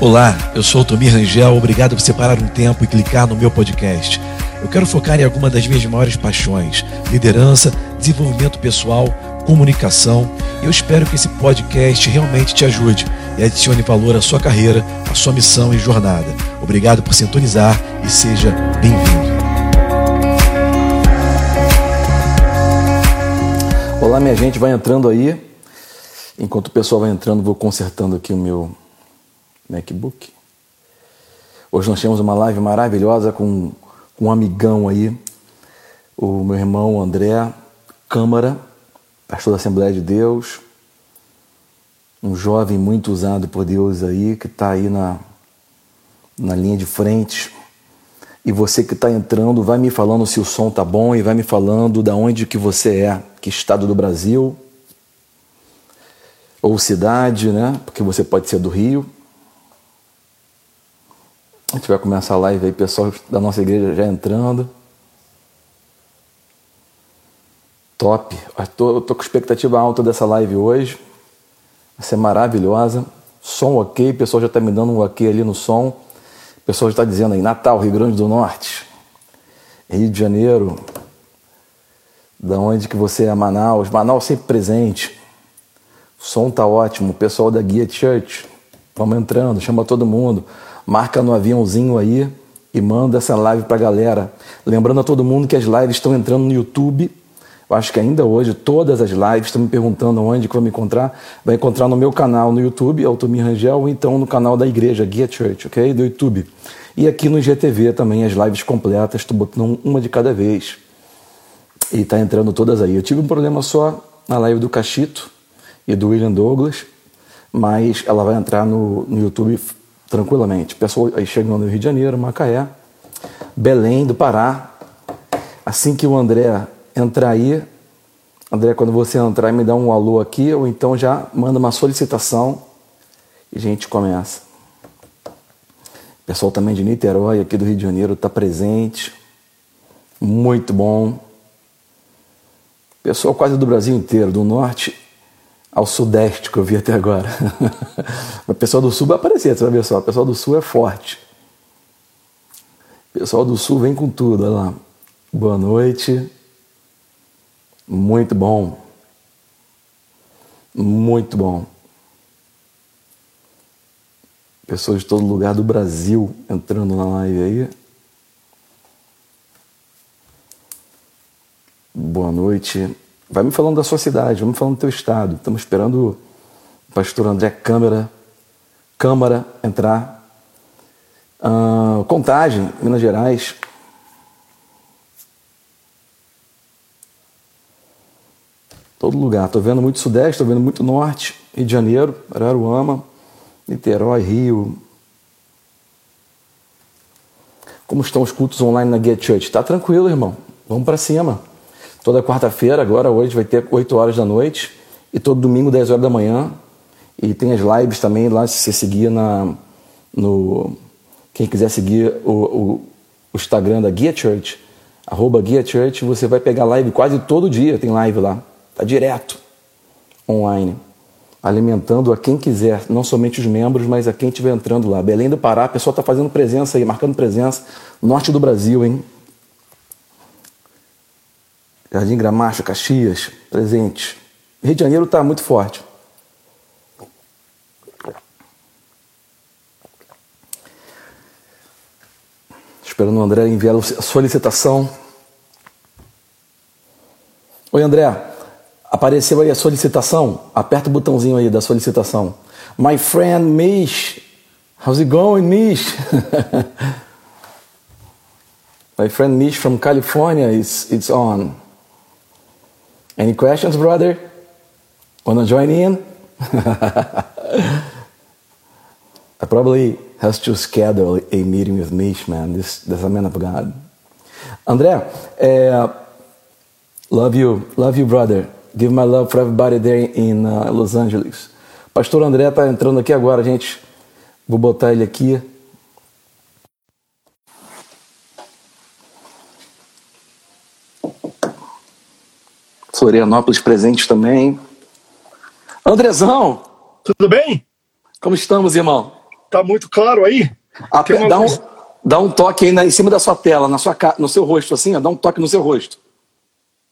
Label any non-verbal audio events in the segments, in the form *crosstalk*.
Olá, eu sou o Tomir Rangel, obrigado por separar um tempo e clicar no meu podcast. Eu quero focar em alguma das minhas maiores paixões: liderança, desenvolvimento pessoal, comunicação. Eu espero que esse podcast realmente te ajude e adicione valor à sua carreira, à sua missão e jornada. Obrigado por sintonizar e seja bem-vindo. Olá, minha gente, vai entrando aí. Enquanto o pessoal vai entrando, vou consertando aqui o meu MacBook. Hoje nós temos uma live maravilhosa com, com um amigão aí, o meu irmão André Câmara, pastor da Assembleia de Deus, um jovem muito usado por Deus aí, que está aí na, na linha de frente. E você que está entrando, vai me falando se o som tá bom e vai me falando da onde que você é, que estado do Brasil, ou cidade, né? Porque você pode ser do Rio. A gente vai começar a live aí, pessoal da nossa igreja já entrando. Top. Estou com expectativa alta dessa live hoje. Vai ser maravilhosa. Som ok, o pessoal já está me dando um ok ali no som. O pessoal já está dizendo aí, Natal, Rio Grande do Norte, Rio de Janeiro, da onde que você é Manaus, Manaus sempre presente. O som tá ótimo, o pessoal da Guia Church, vamos entrando, chama todo mundo marca no aviãozinho aí e manda essa live para a galera. Lembrando a todo mundo que as lives estão entrando no YouTube. Eu acho que ainda hoje todas as lives estão me perguntando onde que vou me encontrar. Vai encontrar no meu canal no YouTube, Altomir Rangel, ou então no canal da igreja, Guia Church, ok? Do YouTube. E aqui no GTV também as lives completas, estou botando uma de cada vez. E tá entrando todas aí. Eu tive um problema só na live do Cachito e do William Douglas, mas ela vai entrar no, no YouTube tranquilamente. Pessoal aí chegando no Rio de Janeiro, Macaé, Belém do Pará. Assim que o André entrar aí, André, quando você entrar, me dá um alô aqui, ou então já manda uma solicitação e a gente começa. Pessoal também de Niterói, aqui do Rio de Janeiro, está presente. Muito bom. Pessoal quase do Brasil inteiro, do norte ao sudeste que eu vi até agora. *laughs* o pessoal do sul vai aparecer, você vai ver só. O pessoal do sul é forte. O pessoal do sul vem com tudo, olha lá. Boa noite. Muito bom. Muito bom. Pessoas de todo lugar do Brasil entrando na live aí. Boa noite. Vai me falando da sua cidade, me falando do teu estado. Estamos esperando o pastor André Câmara, Câmara entrar. Uh, contagem, Minas Gerais. Todo lugar. Estou vendo muito Sudeste, estou vendo muito Norte, Rio de Janeiro, Araruama, Niterói, Rio. Como estão os cultos online na Get Church? Está tranquilo, irmão. Vamos para cima. Toda quarta-feira, agora hoje vai ter 8 horas da noite e todo domingo 10 horas da manhã. E tem as lives também lá, se você seguir na, no... Quem quiser seguir o, o, o Instagram da Guia Church, arroba Guia Church, você vai pegar live quase todo dia, tem live lá. Tá direto, online. Alimentando a quem quiser, não somente os membros, mas a quem estiver entrando lá. Belém do Pará, a pessoa está fazendo presença aí, marcando presença. Norte do Brasil, hein? Jardim Gramacho, Caxias, presente. Rio de Janeiro está muito forte. Esperando o André enviar a solicitação. Oi, André. Apareceu aí a solicitação? Aperta o botãozinho aí da solicitação. My friend Mish. How's it going, Mish? *laughs* My friend Mish from California is it's on. Any questions, brother? Wanna join in? *laughs* I probably has to schedule a meeting with Mish, man. This, this a man of God. André, uh, love you, love you, brother. Give my love for everybody there in uh, Los Angeles. Pastor André está entrando aqui agora, gente. Vou botar ele aqui. Florianópolis presente também. Andrezão! Tudo bem? Como estamos, irmão? Tá muito claro aí? Ah, dá, um, dá um toque aí na, em cima da sua tela, na sua, no seu rosto, assim, ó, dá um toque no seu rosto.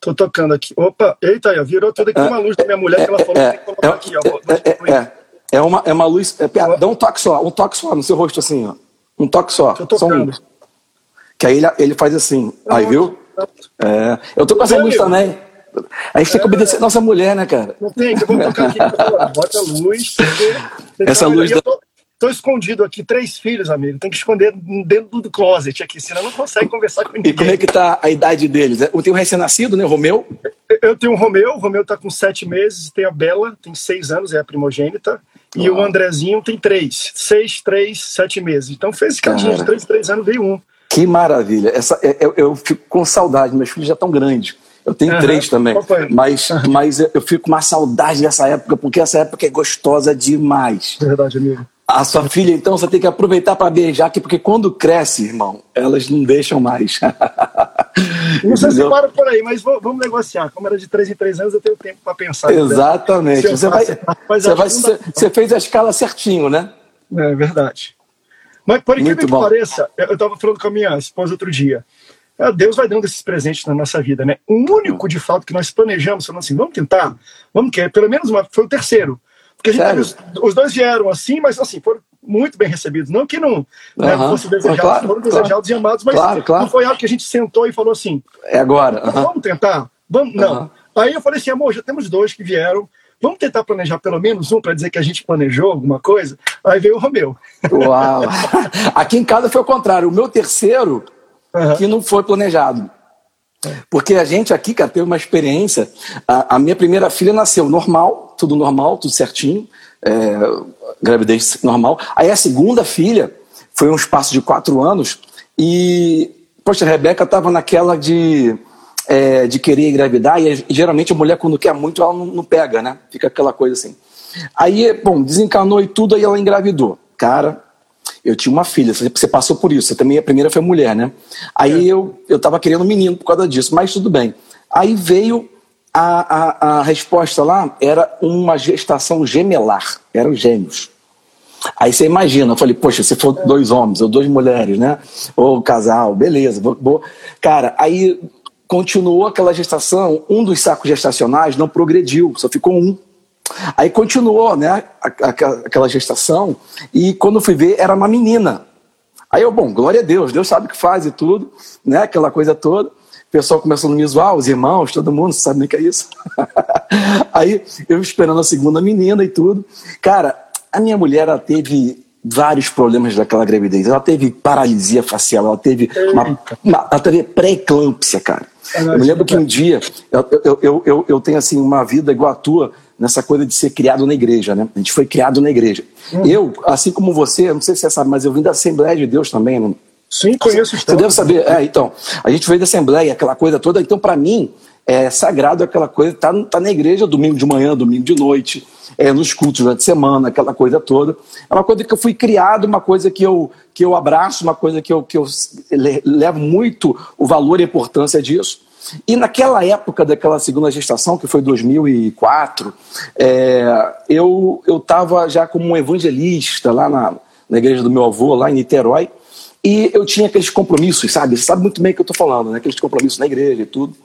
Tô tocando aqui. Opa, eita, aí, virou tudo aqui é, uma luz da minha mulher que ela falou é, que tem que colocar é, aqui, ó. É, é, é, uma, é uma luz. É, dá um toque só, um toque só no seu rosto, assim, ó. Um toque só. Tô tocando. Só um. Que aí ele, ele faz assim. Aí, viu? É, eu tô com essa luz também. A gente tem que obedecer a nossa mulher, né, cara? Não tem, eu vou tocar aqui. *laughs* Bota a luz. Essa luz. Da... Tô escondido aqui, três filhos, amigo. Tem que esconder dentro do closet aqui, senão não consegue conversar com ninguém. E como é que tá a idade deles? Eu tenho um recém-nascido, né, Romeu? Eu tenho o Romeu, o Romeu tá com sete meses, tem a Bela, tem seis anos, é a primogênita. E o Andrezinho tem três. Seis, três, sete meses. Então fez esse cadinho de três, três anos, veio um. Que maravilha. Essa, eu, é, é, eu fico com saudade, meus filhos já estão grandes. Eu tenho uhum. três também. Mas, mas eu fico com uma saudade dessa época, porque essa época é gostosa demais. Verdade, amigo. A sua filha, então, você tem que aproveitar para beijar, porque quando cresce, irmão, elas não deixam mais. Não sei se para por aí, mas vamos negociar. Como era de três em três anos, eu tenho tempo para pensar. Exatamente. Você, vai, você, vai, você fez a escala certinho, né? É verdade. Mas por incrível que pareça, eu estava falando com a minha esposa outro dia. É, Deus vai dando esses presentes na nossa vida, né? O único, de fato, que nós planejamos, falando assim, vamos tentar, vamos querer, pelo menos uma, foi o terceiro. Porque gente, os, os, dois vieram assim, mas assim, foram muito bem recebidos. Não que não né, fosse desejados, claro, foram claro. desejados e amados, mas claro, não foi algo que a gente sentou e falou assim: é agora. Vamos tentar? Vamos, não. Aí eu falei assim, amor, já temos dois que vieram. Vamos tentar planejar pelo menos um para dizer que a gente planejou alguma coisa? Aí veio o Romeu. Uau! *laughs* Aqui em casa foi o contrário. O meu terceiro, uhum. que não foi planejado. Porque a gente aqui, cara, teve uma experiência. A, a, minha primeira filha nasceu normal, tudo normal, tudo certinho, é, gravidez normal. Aí a segunda filha foi um espaço de quatro anos e, poxa, a Rebeca estava naquela de, é, de querer engravidar e, geralmente a mulher, quando quer muito, ela não, não pega, né? Fica aquela coisa assim. Aí, bom, desencanou e tudo, aí ela engravidou. Cara, eu tinha uma filha, você passou por isso, você também a primeira foi mulher, né? Aí é. eu, eu tava querendo um menino por causa disso, mas tudo bem. Aí veio a, a, a resposta lá, era uma gestação gemelar, eram gêmeos. Aí você imagina, eu falei, poxa, se for dois homens ou duas mulheres, né? Ou casal, beleza, vou, vou. Cara, aí continuou aquela gestação, um dos sacos gestacionais não progrediu, só ficou um. Aí continuou, né, aquela gestação, e quando fui ver, era uma menina. Aí eu, bom, glória a Deus, Deus sabe o que faz e tudo, né, aquela coisa toda. O pessoal começou a me zoar, os irmãos, todo mundo, sabe nem o que é isso. *laughs* Aí eu esperando a segunda menina e tudo. Cara, a minha mulher, ela teve vários problemas daquela gravidez. Ela teve paralisia facial, ela teve, uma, uma ela teve pré-eclâmpsia, cara. Eu me lembro que um dia, eu, eu, eu, eu, eu tenho assim uma vida igual a tua, nessa coisa de ser criado na igreja, né? A gente foi criado na igreja. Hum. Eu, assim como você, não sei se você sabe, mas eu vim da Assembleia de Deus também. Não? Sim, conheço. Você deve saber. É, então, a gente veio da Assembleia, aquela coisa toda. Então, para mim, é sagrado aquela coisa, tá, tá na igreja domingo de manhã, domingo de noite, é, nos cultos durante a semana, aquela coisa toda. É uma coisa que eu fui criado, uma coisa que eu, que eu abraço, uma coisa que eu, que eu levo muito o valor e a importância disso. E naquela época daquela segunda gestação, que foi 2004, é, eu estava já como um evangelista lá na, na igreja do meu avô, lá em Niterói, e eu tinha aqueles compromissos, sabe? Você sabe muito bem o que eu estou falando, né? aqueles compromissos na igreja e tudo.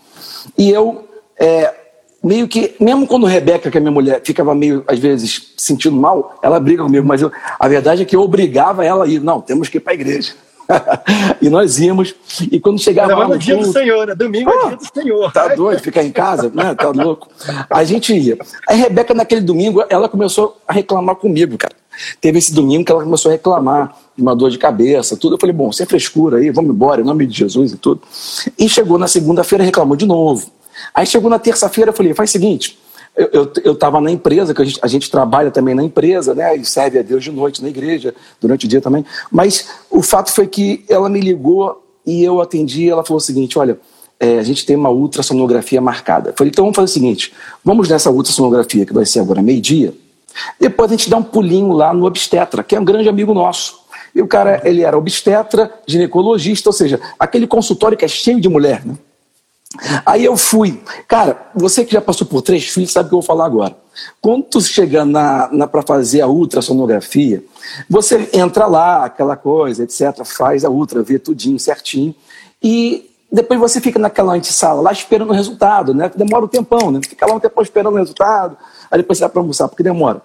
E eu, é, meio que, mesmo quando Rebeca, que é minha mulher, ficava meio, às vezes, sentindo mal, ela briga comigo, mas eu, a verdade é que eu obrigava ela a ir. Não, temos que ir para a igreja. *laughs* e nós íamos. E quando chegava lá. no dia do Senhor, né? Domingo é dia do Senhor. Tá doido, ficar em casa, né? Tá louco. A gente ia. A Rebeca, naquele domingo, ela começou a reclamar comigo, cara. Teve esse domingo que ela começou a reclamar de uma dor de cabeça, tudo. Eu falei, bom, sem frescura aí, vamos embora, em nome de Jesus e tudo. E chegou na segunda-feira, reclamou de novo. Aí chegou na terça-feira, eu falei, faz o seguinte, eu estava na empresa, que a gente, a gente, trabalha também na empresa, né? E serve a Deus de noite na igreja, durante o dia também. Mas o fato foi que ela me ligou e eu atendi. Ela falou o seguinte: olha, é, a gente tem uma ultrassonografia marcada. Eu falei, então vamos fazer o seguinte: vamos nessa ultrassonografia, que vai ser agora meio-dia. Depois a gente dá um pulinho lá no obstetra, que é um grande amigo nosso. E o cara, ele era obstetra, ginecologista, ou seja, aquele consultório que é cheio de mulher, né? Aí eu fui. Cara, você que já passou por três filhos sabe o que eu vou falar agora. Quando tu chega na, na para fazer a ultrassonografia, você entra lá, aquela coisa, etc., faz a ultra, vê tudinho certinho, e depois você fica naquela antessala lá esperando o resultado, né? Demora um tempão, né? Fica lá um tempão esperando o resultado, aí depois você vai para almoçar, porque demora.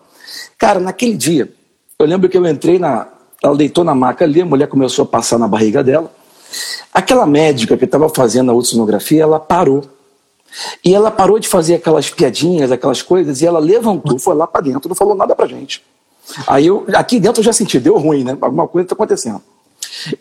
Cara, naquele dia, eu lembro que eu entrei na. Ela deitou na maca ali, a mulher começou a passar na barriga dela. Aquela médica que estava fazendo a ultrassonografia, ela parou. E ela parou de fazer aquelas piadinhas, aquelas coisas, e ela levantou, foi lá para dentro, não falou nada pra gente. Aí eu, aqui dentro eu já senti, deu ruim, né? Alguma coisa está acontecendo.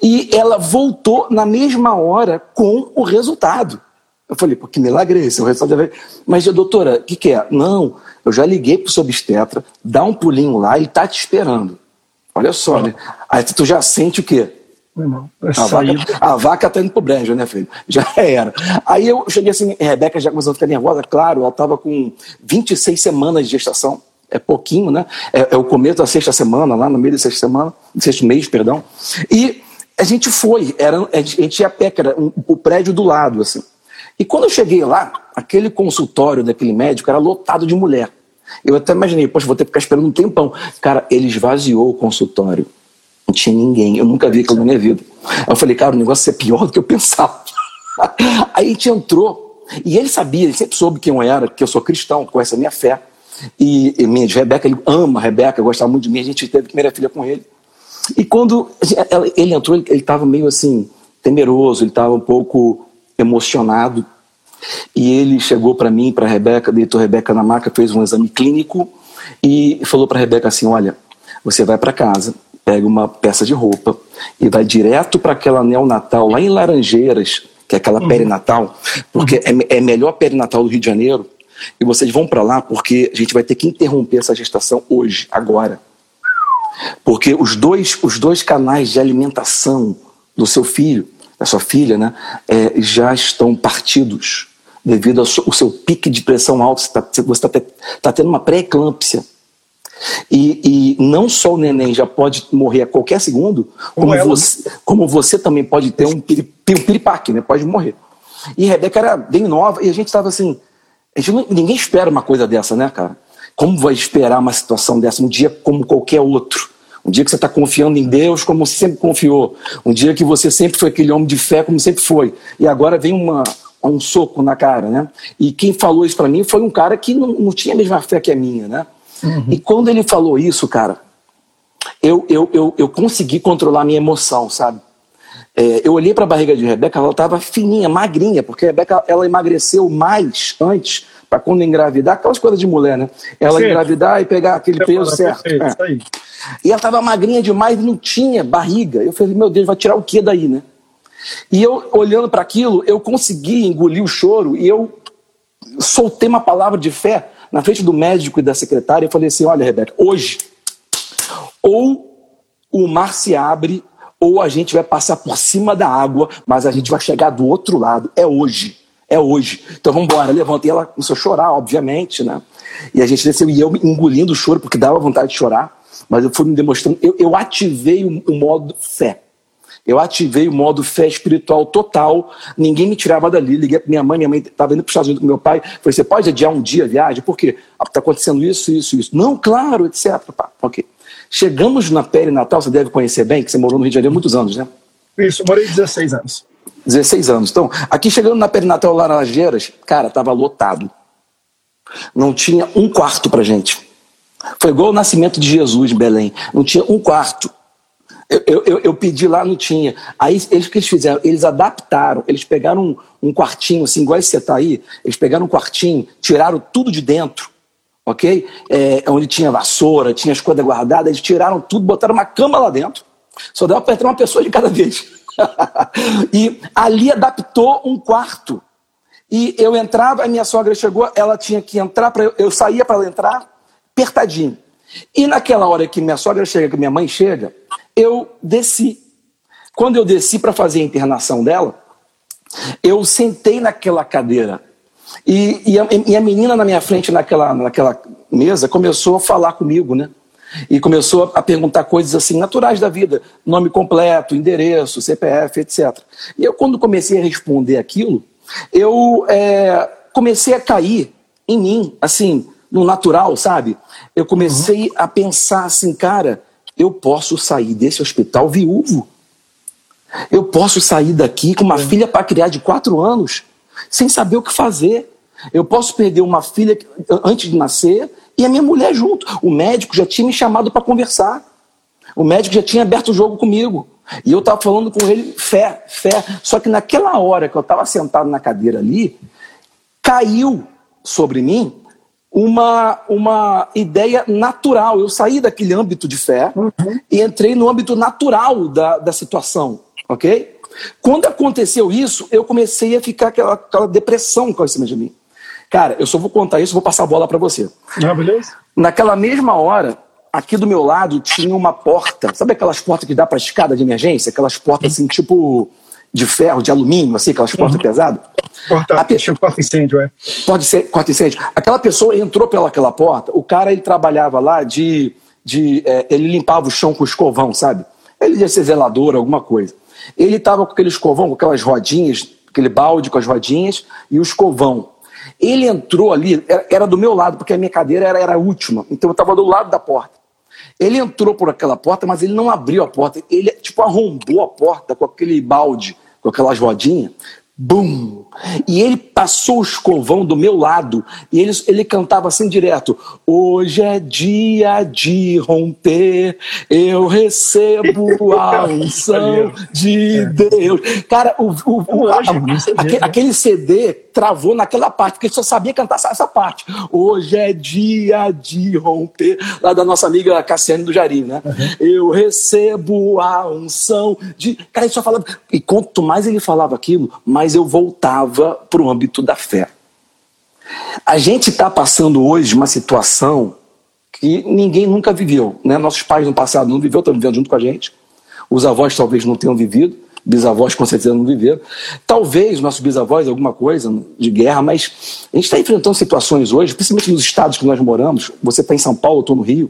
E ela voltou na mesma hora com o resultado. Eu falei, pô, que milagre é esse? O resultado é... Mas, doutora, o que, que é? Não, eu já liguei pro seu obstetra, dá um pulinho lá, ele tá te esperando. Olha só, né? Aí tu já sente o quê? Irmão, a, vaca, a vaca tá indo pro brejo, né, filho? *laughs* Já era. Aí eu cheguei assim, Rebeca já começou a ficar nervosa, claro, ela tava com 26 semanas de gestação, é pouquinho, né? É, é o começo da sexta semana, lá no meio da sexta semana, sexto mês, perdão. E a gente foi, era, a gente ia a pé, era um, o prédio do lado, assim. E quando eu cheguei lá, aquele consultório daquele médico era lotado de mulher. Eu até imaginei, poxa, vou ter que ficar esperando um tempão. Cara, ele esvaziou o consultório. Não tinha ninguém. Eu nunca vi aquilo na minha vida. Aí eu falei, cara, o negócio é pior do que eu pensava. *laughs* Aí a gente entrou. E ele sabia, ele sempre soube quem eu era, que eu sou cristão, conhece a minha fé. E, e minha Rebeca, ele ama a Rebeca, gostava muito de mim. A gente teve primeira filha com ele. E quando ele entrou, ele estava meio assim, temeroso, ele estava um pouco emocionado. E ele chegou para mim, para a Rebeca, deitou a Rebeca na maca, fez um exame clínico e falou para a Rebeca assim: Olha, você vai para casa, pega uma peça de roupa e vai direto para aquela neonatal lá em Laranjeiras, que é aquela uhum. perinatal, porque uhum. é, é melhor perinatal do Rio de Janeiro. E vocês vão para lá porque a gente vai ter que interromper essa gestação hoje, agora. Porque os dois, os dois canais de alimentação do seu filho, da sua filha, né, é, já estão partidos devido ao seu pique de pressão alta. Você está tá, tá tendo uma pré-eclâmpsia. E, e, não só o neném já pode morrer a qualquer segundo, como, como você, como você também pode ter um, um piripaque, né? pode morrer. E Rebeca era bem nova e a gente estava assim. Não, ninguém espera uma coisa dessa, né, cara? Como vai esperar uma situação dessa um dia como qualquer outro? Um dia que você está confiando em Deus como sempre confiou. Um dia que você sempre foi aquele homem de fé como sempre foi. E agora vem uma, um soco na cara, né? E quem falou isso para mim foi um cara que não, não, tinha a mesma fé que a minha, né? Uhum. E quando ele falou isso, cara, eu, eu, eu, eu consegui controlar a minha emoção, sabe? É, eu olhei para a barriga de Rebeca, ela estava fininha, magrinha, porque a Rebeca ela emagreceu mais antes para quando engravidar, aquelas coisas de mulher, né? Ela certo. engravidar e pegar aquele eu peso certo. Perfeito, é. E ela estava magrinha demais não tinha barriga. Eu falei, meu Deus, vai tirar o que daí, né? E eu, olhando para aquilo, eu consegui engolir o choro e eu soltei uma palavra de fé na frente do médico e da secretária e falei assim: olha, Rebeca, hoje, ou o mar se abre, ou a gente vai passar por cima da água, mas a gente vai chegar do outro lado. É hoje. É hoje. Então vamos embora. Levantei, ela começou a chorar, obviamente, né? E a gente desceu e eu engolindo o choro, porque dava vontade de chorar, mas eu fui me demonstrando. Eu, eu ativei o, o modo fé. Eu ativei o modo fé espiritual total, ninguém me tirava dali. Liguei para minha mãe, minha mãe estava indo para os Estados Unidos com meu pai. Falei, você pode adiar um dia a viagem? Por quê? Está acontecendo isso, isso, isso. Não, claro, etc. Pá, ok. Chegamos na pele natal, você deve conhecer bem, que você morou no Rio de Janeiro há muitos anos, né? Isso, eu morei 16 anos. 16 anos. Então, aqui chegando na perinatal Laranjeiras, cara, estava lotado. Não tinha um quarto para gente. Foi igual o nascimento de Jesus em Belém. Não tinha um quarto. Eu, eu, eu, pedi lá, não tinha. Aí eles que eles fizeram? Eles adaptaram, eles pegaram um, um quartinho, assim, igual esse você está aí, eles pegaram um quartinho, tiraram tudo de dentro, ok? É, onde tinha vassoura, tinha as coisas guardadas, eles tiraram tudo, botaram uma cama lá dentro. Só dava para entrar uma pessoa de cada vez. *laughs* e ali adaptou um quarto. E eu entrava, a minha sogra chegou, ela tinha que entrar, pra, eu saía para ela entrar, apertadinho. E naquela hora que minha sogra chega, que minha mãe chega, eu desci. Quando eu desci para fazer a internação dela, eu sentei naquela cadeira. E, e, a, e, a, menina na minha frente, naquela, naquela mesa, começou a falar comigo, né? E começou a perguntar coisas assim, naturais da vida: nome completo, endereço, CPF, etc. E eu, quando comecei a responder aquilo, eu é, comecei a cair em mim, assim, no natural, sabe? Eu comecei uhum. a pensar assim, cara, eu posso sair desse hospital viúvo. Eu posso sair daqui com uma é. filha para criar de quatro anos, sem saber o que fazer. Eu posso perder uma filha antes de nascer e a minha mulher junto. O médico já tinha me chamado para conversar. O médico já tinha aberto o jogo comigo. E eu estava falando com ele, fé, fé. Só que naquela hora que eu estava sentado na cadeira ali, caiu sobre mim uma, uma ideia natural. Eu saí daquele âmbito de fé uhum. e entrei no âmbito natural da, da situação, ok? Quando aconteceu isso, eu comecei a ficar aquela, aquela depressão com cima de mim. Cara, eu só vou contar isso, vou passar a bola para você. Ah, beleza? Naquela mesma hora, aqui do meu lado tinha uma porta. Sabe aquelas portas que dá para escada de emergência? Aquelas portas assim, tipo de ferro, de alumínio, assim, aquelas portas uhum. pesadas? Porta, pe... porta incêndio, é. Pode ser, porta incêndio. Aquela pessoa entrou pelaquela porta, o cara ele trabalhava lá de. de é, ele limpava o chão com escovão, sabe? Ele ia ser zelador, alguma coisa. Ele estava com aquele escovão, com aquelas rodinhas, aquele balde com as rodinhas e o escovão. Ele entrou ali, era, era do meu lado, porque a minha cadeira era, era a última, então eu estava do lado da porta. Ele entrou por aquela porta, mas ele não abriu a porta. Ele, tipo, arrombou a porta com aquele balde, com aquelas rodinhas. Bum! E ele passou o escovão do meu lado e ele, ele cantava assim direto: Hoje é dia de romper, eu recebo a *laughs* unção de Deus. Cara, o, o, o a, aquele, aquele CD travou naquela parte, porque ele só sabia cantar essa parte. Hoje é dia de romper, lá da nossa amiga Cassiane do Jarim, né? Uhum. Eu recebo a unção de. Cara, ele só falava. E quanto mais ele falava aquilo, mais eu voltava para o âmbito da fé. A gente está passando hoje uma situação que ninguém nunca viveu. Né? Nossos pais no passado não viveram, estão vivendo junto com a gente. Os avós talvez não tenham vivido, bisavós com certeza não viveram. Talvez nossos bisavós alguma coisa de guerra, mas a gente está enfrentando situações hoje, principalmente nos estados que nós moramos. Você está em São Paulo, eu estou no Rio,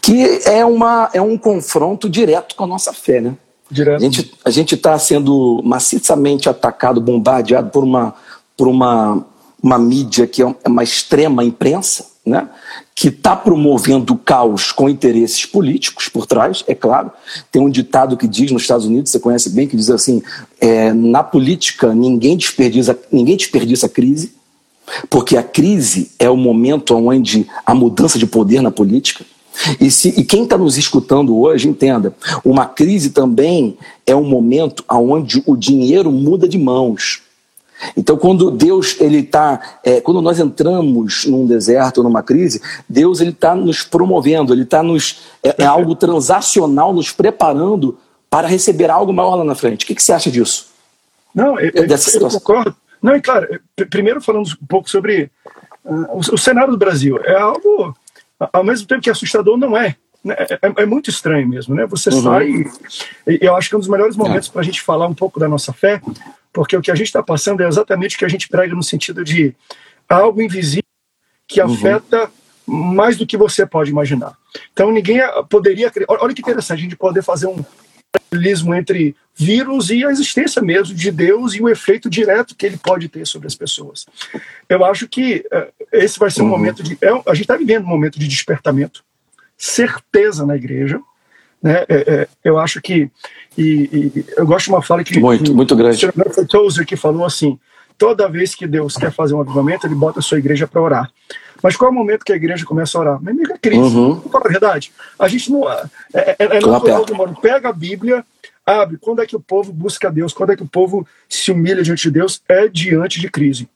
que é, uma, é um confronto direto com a nossa fé, né? Direto. A gente está sendo maciçamente atacado, bombardeado por uma, por uma, uma mídia que é, é uma extrema imprensa, né? que está promovendo o caos com interesses políticos por trás, é claro. Tem um ditado que diz nos Estados Unidos, você conhece bem, que diz assim: é, na política ninguém desperdiça, ninguém desperdiça a crise, porque a crise é o momento onde a mudança de poder na política e, se, e quem está nos escutando hoje, entenda, uma crise também é um momento onde o dinheiro muda de mãos. Então, quando Deus ele está, é, quando nós entramos num deserto, numa crise, Deus ele está nos promovendo, ele está nos é, é, algo transacional, nos preparando para receber algo maior lá na frente. O que, que você acha disso? Não, eu, eu, concordo. Não, e claro, primeiro falando um pouco sobre uh, o, o cenário do Brasil. É algo ao mesmo tempo que assustador não é. Né? É, é, é muito estranho mesmo, né? Você uhum. sai. E eu acho que é um dos melhores momentos é. para a gente falar um pouco da nossa fé, porque o que a gente está passando é exatamente o que a gente prega no sentido de algo invisível que uhum. afeta mais do que você pode imaginar. Então ninguém poderia. Olha que interessante a gente poder fazer um paralelismo entre vírus e a existência mesmo de Deus e o efeito direto que ele pode ter sobre as pessoas. Eu acho que uh, esse vai ser um uhum. momento de. É, a gente está vivendo um momento de despertamento, certeza na igreja. Né? É, é, eu acho que. E, e, eu gosto de uma fala que. Muito, muito grande. O Tozer que falou assim: toda vez que Deus quer fazer um avivamento, ele bota a sua igreja para orar. Mas qual é o momento que a igreja começa a orar? Meu amigo, é crise. Uhum. Não a verdade. A gente não. É, é, é natural do Pega a Bíblia, abre. Quando é que o povo busca Deus? Quando é que o povo se humilha diante de Deus? É diante de crise.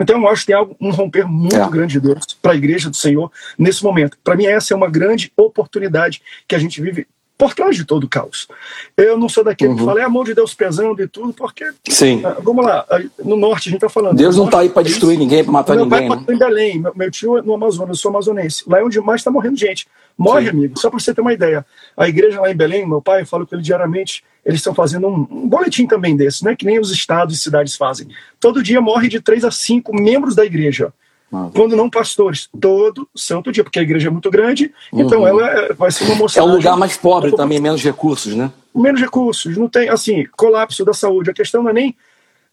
Então eu acho que tem algo, um romper muito é. grande de Deus para a igreja do Senhor nesse momento. Para mim, essa é uma grande oportunidade que a gente vive por trás de todo o caos. Eu não sou daquele uhum. que fala, é a mão de Deus pesando e tudo, porque. Sim. Uh, vamos lá, no norte a gente está falando. Deus não está aí para destruir é ninguém, para matar meu ninguém. Meu pai né? em Belém, meu, meu, tio é no Amazonas, eu sou amazonense. Lá é onde mais está morrendo gente. Morre, Sim. amigo, só para você ter uma ideia. A igreja lá em Belém, meu pai, fala com ele diariamente, eles estão fazendo um, um, boletim também desse, né? Que nem os estados e cidades fazem. Todo dia morre de três a cinco membros da igreja. Quando não pastores, todo santo dia, porque a igreja é muito grande, uhum. então ela é, vai ser uma moça. É um lugar mais pobre também, menos recursos, né? Menos recursos, não tem, assim, colapso da saúde. A questão não é nem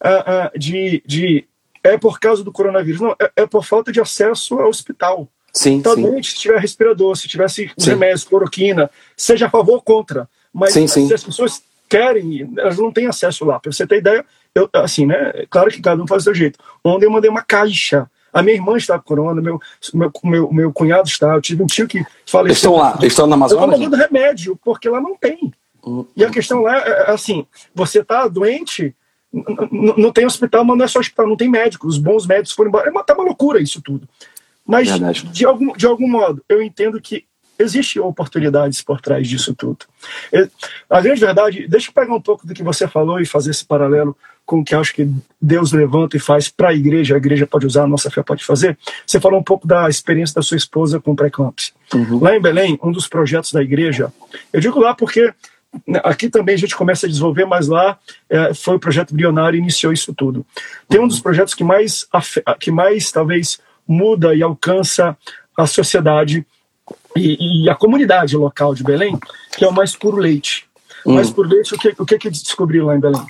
uh, uh, de, de é por causa do coronavírus. Não, é, é por falta de acesso ao hospital. Sim, sim. doente, se tiver respirador, se tivesse remédios, cloroquina, seja a favor ou contra. Mas sim, sim. se as pessoas querem, elas não têm acesso lá. Para você ter ideia, eu, assim, né? Claro que cada um faz do seu jeito. Ontem eu mandei uma caixa. A minha irmã está com corona, meu, meu, meu, meu cunhado está. Eu tive um tio que faleceu. Eles estão lá, eles estão na Amazônia? Eu estou mandando remédio, porque lá não tem. Hum. E a questão lá é assim: você está doente, não tem hospital, mas não é só hospital, não tem médico. Os bons médicos foram embora. É uma, tá uma loucura isso tudo. Mas, de algum, de algum modo, eu entendo que existem oportunidades por trás disso tudo. A grande verdade, deixa eu pegar um pouco do que você falou e fazer esse paralelo com o que acho que Deus levanta e faz para a igreja, a igreja pode usar, a nossa fé pode fazer. Você falou um pouco da experiência da sua esposa com pré-eclâmpsia. Uhum. Lá em Belém, um dos projetos da igreja, eu digo lá porque né, aqui também a gente começa a desenvolver, mas lá é, foi o projeto Brionário e iniciou isso tudo. Tem um dos projetos que mais, que mais talvez muda e alcança a sociedade e, e, a comunidade local de Belém, que é o Mais Puro Leite. Hum. Mais Puro Leite, o que, o que, que eles descobriram lá em Belém?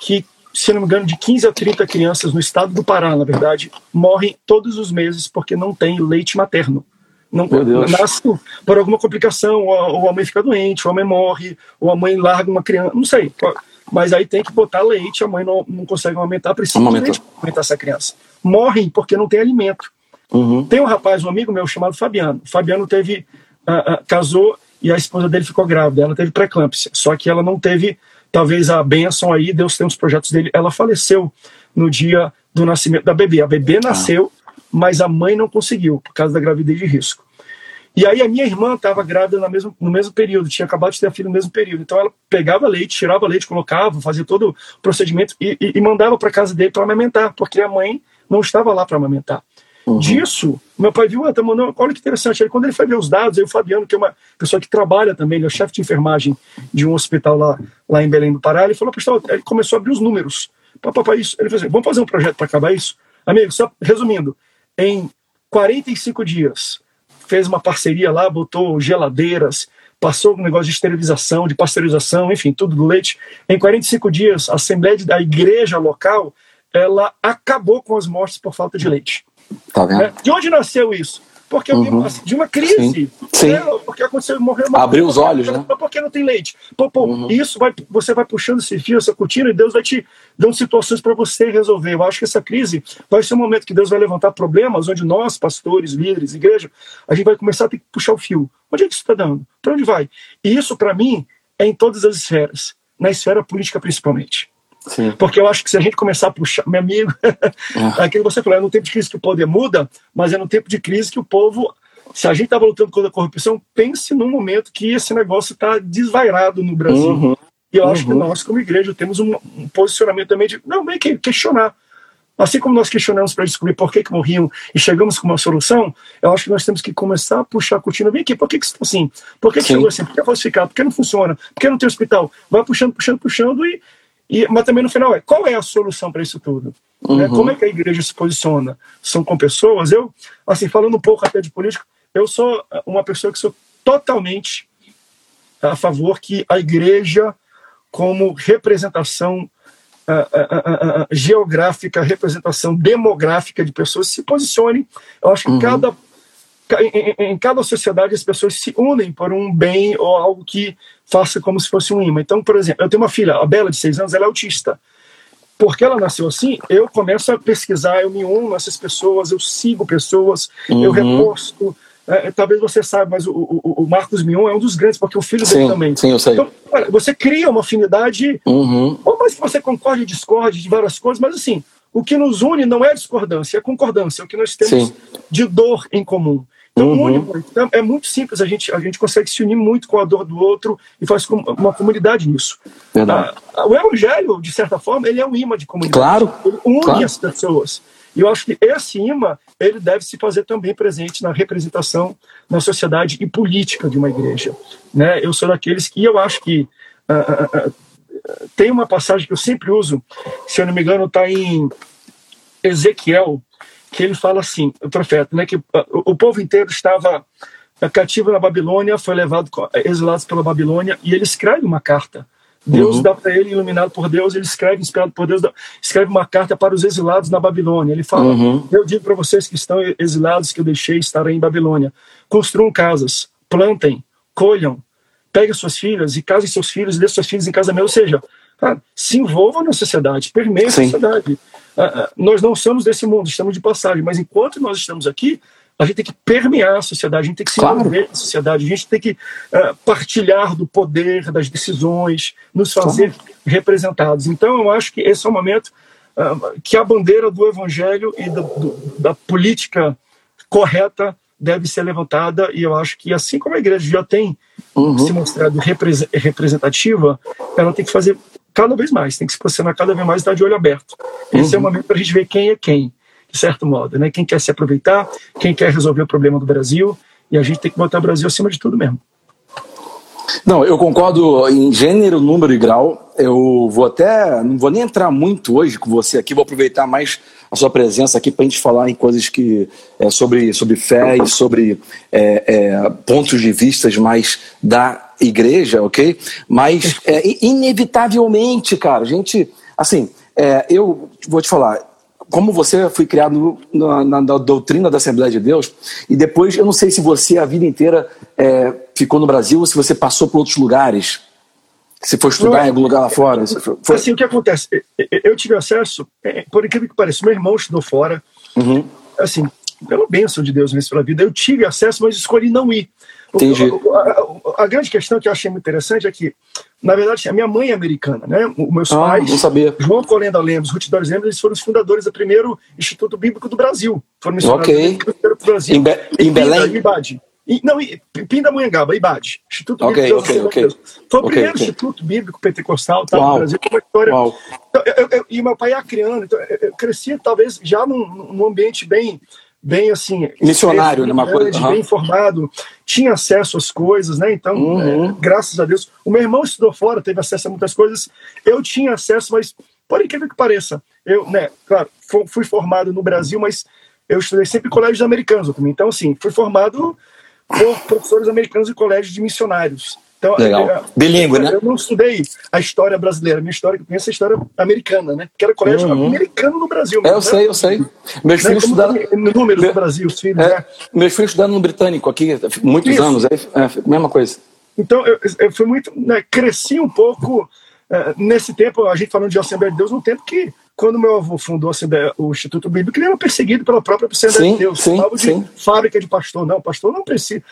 Que, se não me engano, de 15 a 30 crianças no estado do Pará, na verdade, morrem todos os meses porque não tem leite materno. Não nasce por alguma complicação, ou a, mãe fica doente, ou a mãe morre, ou a mãe larga uma criança, não sei. Mas aí tem que botar leite, a mãe não, não consegue aumentar, precisa de leite para aumentar essa criança. Morrem porque não tem alimento. Uhum. Tem um rapaz, um amigo meu chamado Fabiano. Fabiano teve uh, uh, casou e a esposa dele ficou grávida. Ela teve pré-eclâmpsia, só que ela não teve talvez a benção aí. Deus tem os projetos dele. Ela faleceu no dia do nascimento da bebê. A bebê ah. nasceu, mas a mãe não conseguiu por causa da gravidez de risco. E aí a minha irmã estava grávida no mesmo, no mesmo período, tinha acabado de ter a filha no mesmo período. Então ela pegava leite, tirava leite, colocava, fazia todo o procedimento e, e, e mandava para casa dele para amamentar, porque a mãe não estava lá para amamentar. Uhum. Disso, meu pai viu, tá mandando, olha que interessante. Quando ele foi ver os dados, aí o Fabiano, que é uma pessoa que trabalha também, ele é chefe de enfermagem de um hospital lá, lá em Belém do Pará, ele falou, pessoal, ele começou a abrir os números. Papai, isso. Ele falou assim, vamos fazer um projeto para acabar isso? Amigo, só resumindo, em 45 dias, fez uma parceria lá, botou geladeiras, passou um negócio de esterilização, de pasteurização, enfim, tudo do leite. Em 45 dias, a Assembleia da Igreja local, ela acabou com as mortes por falta de leite. Tá vendo? Né? De onde nasceu isso? Porque uhum. assim, de uma crise. Sim. Sim. Né? Porque aconteceu, morreu uma Abriu os olhos, né? Porque não tem leite. Pô, pô, uhum. Isso vai, você vai puxando esse fio, essa cortina, e Deus vai te dando situações para você resolver. Eu acho que essa crise vai ser um momento que Deus vai levantar problemas onde nós, pastores, líderes, igreja, a gente vai começar a ter que puxar o fio. Onde é que isso está dando? Para onde vai? E isso, para mim, é em todas as esferas. Na esfera política, principalmente. Sim. Porque eu acho que se a gente começar a puxar, meu amigo, ah. *laughs* aquilo que você falou, é no tempo de crise que o poder muda, mas é no tempo de crise que o povo, se a gente estava lutando contra a corrupção, pense num momento que esse negócio está desvairado no Brasil. Uhum. E eu acho que uhum. nós, como igreja, temos um, um, posicionamento também de, não, bem que questionar. Assim como nós questionamos para descobrir por que, que morriam e chegamos com uma solução, eu acho que nós temos que começar a puxar a cortina. Vem aqui, por que, que está assim? Por que, que chegou assim? Por que é falsificado? Por que não funciona? Por que não tem hospital? Vai puxando, puxando, puxando e e, mas também no final é qual é a solução para isso tudo? Né? Uhum. Né? Como é que a igreja se posiciona? São com pessoas? Eu, assim, falando um pouco até de político, eu sou uma pessoa que sou totalmente a favor que a igreja, como representação geográfica, representação demográfica de pessoas, se posicione. Eu acho que uhum. cada em, em, cada sociedade as pessoas se unem por um bem ou algo que faça como se fosse um imã. Então, por exemplo, eu tenho uma filha, a Bela, de seis anos, ela é autista. Porque ela nasceu assim, eu começo a pesquisar, eu me uno a essas pessoas, eu sigo pessoas, uhum. eu reposto. É, talvez você saiba, mas o, o, o, Marcos Mion é um dos grandes, porque o filho sim, dele também. Sim, eu sei. Então, olha, você cria uma afinidade, uhum. ou mais que você concorde e discorde de várias coisas, mas assim, o que nos une não é discordância, é concordância, é o que nós temos sim. de dor em comum. Então, uhum. então, é muito simples, a gente, a gente consegue se unir muito com a dor do outro e faz uma comunidade nisso. Verdade. Ah, o evangelho, de certa forma, ele é um imã de comunidade. Claro. Ele une claro. as pessoas. E eu acho que esse imã, ele deve se fazer também presente na representação na sociedade e política de uma igreja. Né? Eu sou daqueles que eu acho que uh, uh, uh, tem uma passagem que eu sempre uso, se eu não me engano, está em Ezequiel que ele fala assim, o profeta, né, que o, povo inteiro estava cativo na Babilônia, foi levado, exilados pela Babilônia, e ele escreve uma carta Deus uhum. dá para ele, iluminado por Deus, ele escreve, inspirado por Deus, escreve uma carta para os exilados na Babilônia. Ele fala: uhum. Eu digo para vocês que estão exilados que eu deixei estar em Babilônia: construam casas, plantem, colham, peguem suas filhas e casem seus filhos e deixem seus filhos em casamento. Ou seja, cara, se envolvam na sociedade, permeiem a sociedade. Uh, uh, nós não somos desse mundo, estamos de passagem, mas enquanto nós estamos aqui, a gente tem que permear a sociedade, a gente tem que se claro. envolver na sociedade, a gente tem que uh, partilhar do poder, das decisões, nos fazer claro. representados. Então, eu acho que esse é o momento uh, que a bandeira do evangelho e do, do, da política correta deve ser levantada, e eu acho que, assim como a igreja já tem uhum. se mostrado representativa, ela tem que fazer cada vez mais, tem que se posicionar cada vez mais e estar de olho aberto. Esse uhum. é o uhum. momento para a gente ver quem é quem de certo modo, né? Quem quer se aproveitar, quem quer resolver o problema do Brasil, e a gente tem que botar o Brasil acima de tudo mesmo. Não, eu concordo em gênero, número e grau. Eu vou até, não vou nem entrar muito hoje com você aqui, vou aproveitar mais a sua presença aqui para a gente falar em coisas que é, sobre, sobre fé e sobre é, é, pontos de vistas mais da igreja, ok? Mas é, inevitavelmente, cara, a gente, assim, é, eu vou te falar, como você foi criado na, na, na, doutrina da Assembleia de Deus, e depois, eu não sei se você a vida inteira é, ficou no Brasil ou se você passou por outros lugares, se foi estudar não, em algum lugar lá fora. Foi... Assim, o que acontece? Eu tive acesso, é, por incrível que pareça, meu irmão estudou fora, uhum. assim, pela bênção de Deus mesmo pela vida, eu tive acesso, mas escolhi não ir. Entendi. A, a, a, grande questão que eu achei muito interessante é que, na verdade, a minha mãe é americana, né? Os meus ah, pais. João Colenda Lemos, Ruth Doris Lemos, eles foram os fundadores do primeiro Instituto Bíblico do Brasil. Foram missionários okay. do Brasil. Em, Be em Belém? Ibade. não, Pindamonhangaba, IBAD. Instituto okay, Bíblico okay, okay. Foi o okay, primeiro okay. instituto bíblico pentecostal tá, no Brasil, com uma história. Então, eu, eu, e meu pai é acriano, então eu cresci talvez já num, num ambiente bem bem assim missionário uma coisa uhum. bem informado tinha acesso às coisas né? Então uhum. é, graças a Deus. O meu irmão estudou fora teve acesso a muitas coisas. Eu tinha acesso mas por incrível que pareça eu né claro fui formado no Brasil mas eu estudei sempre em colégios americanos então assim fui formado por professores americanos e colégios de missionários então, Legal. Eu, Bilíngue, né? Eu não estudei a história brasileira, minha história eu conheço é a história americana, né? Que era colégio uhum. americano no Brasil. É, eu né? sei, eu sei. Meus né? filhos estudaram. Números Meu... no Brasil, os filhos, é, né? Meus filhos estudaram no britânico aqui, muitos Isso. anos, é, é, mesma coisa. Então, eu, eu fui muito. Né, cresci um pouco é, nesse tempo, a gente falando de Assembleia de Deus, no tempo que quando meu avô fundou o Instituto Bíblico, ele era perseguido pela própria Assembleia sim, de Deus. Sim, de sim. fábrica de pastor. Não, pastor não precisa,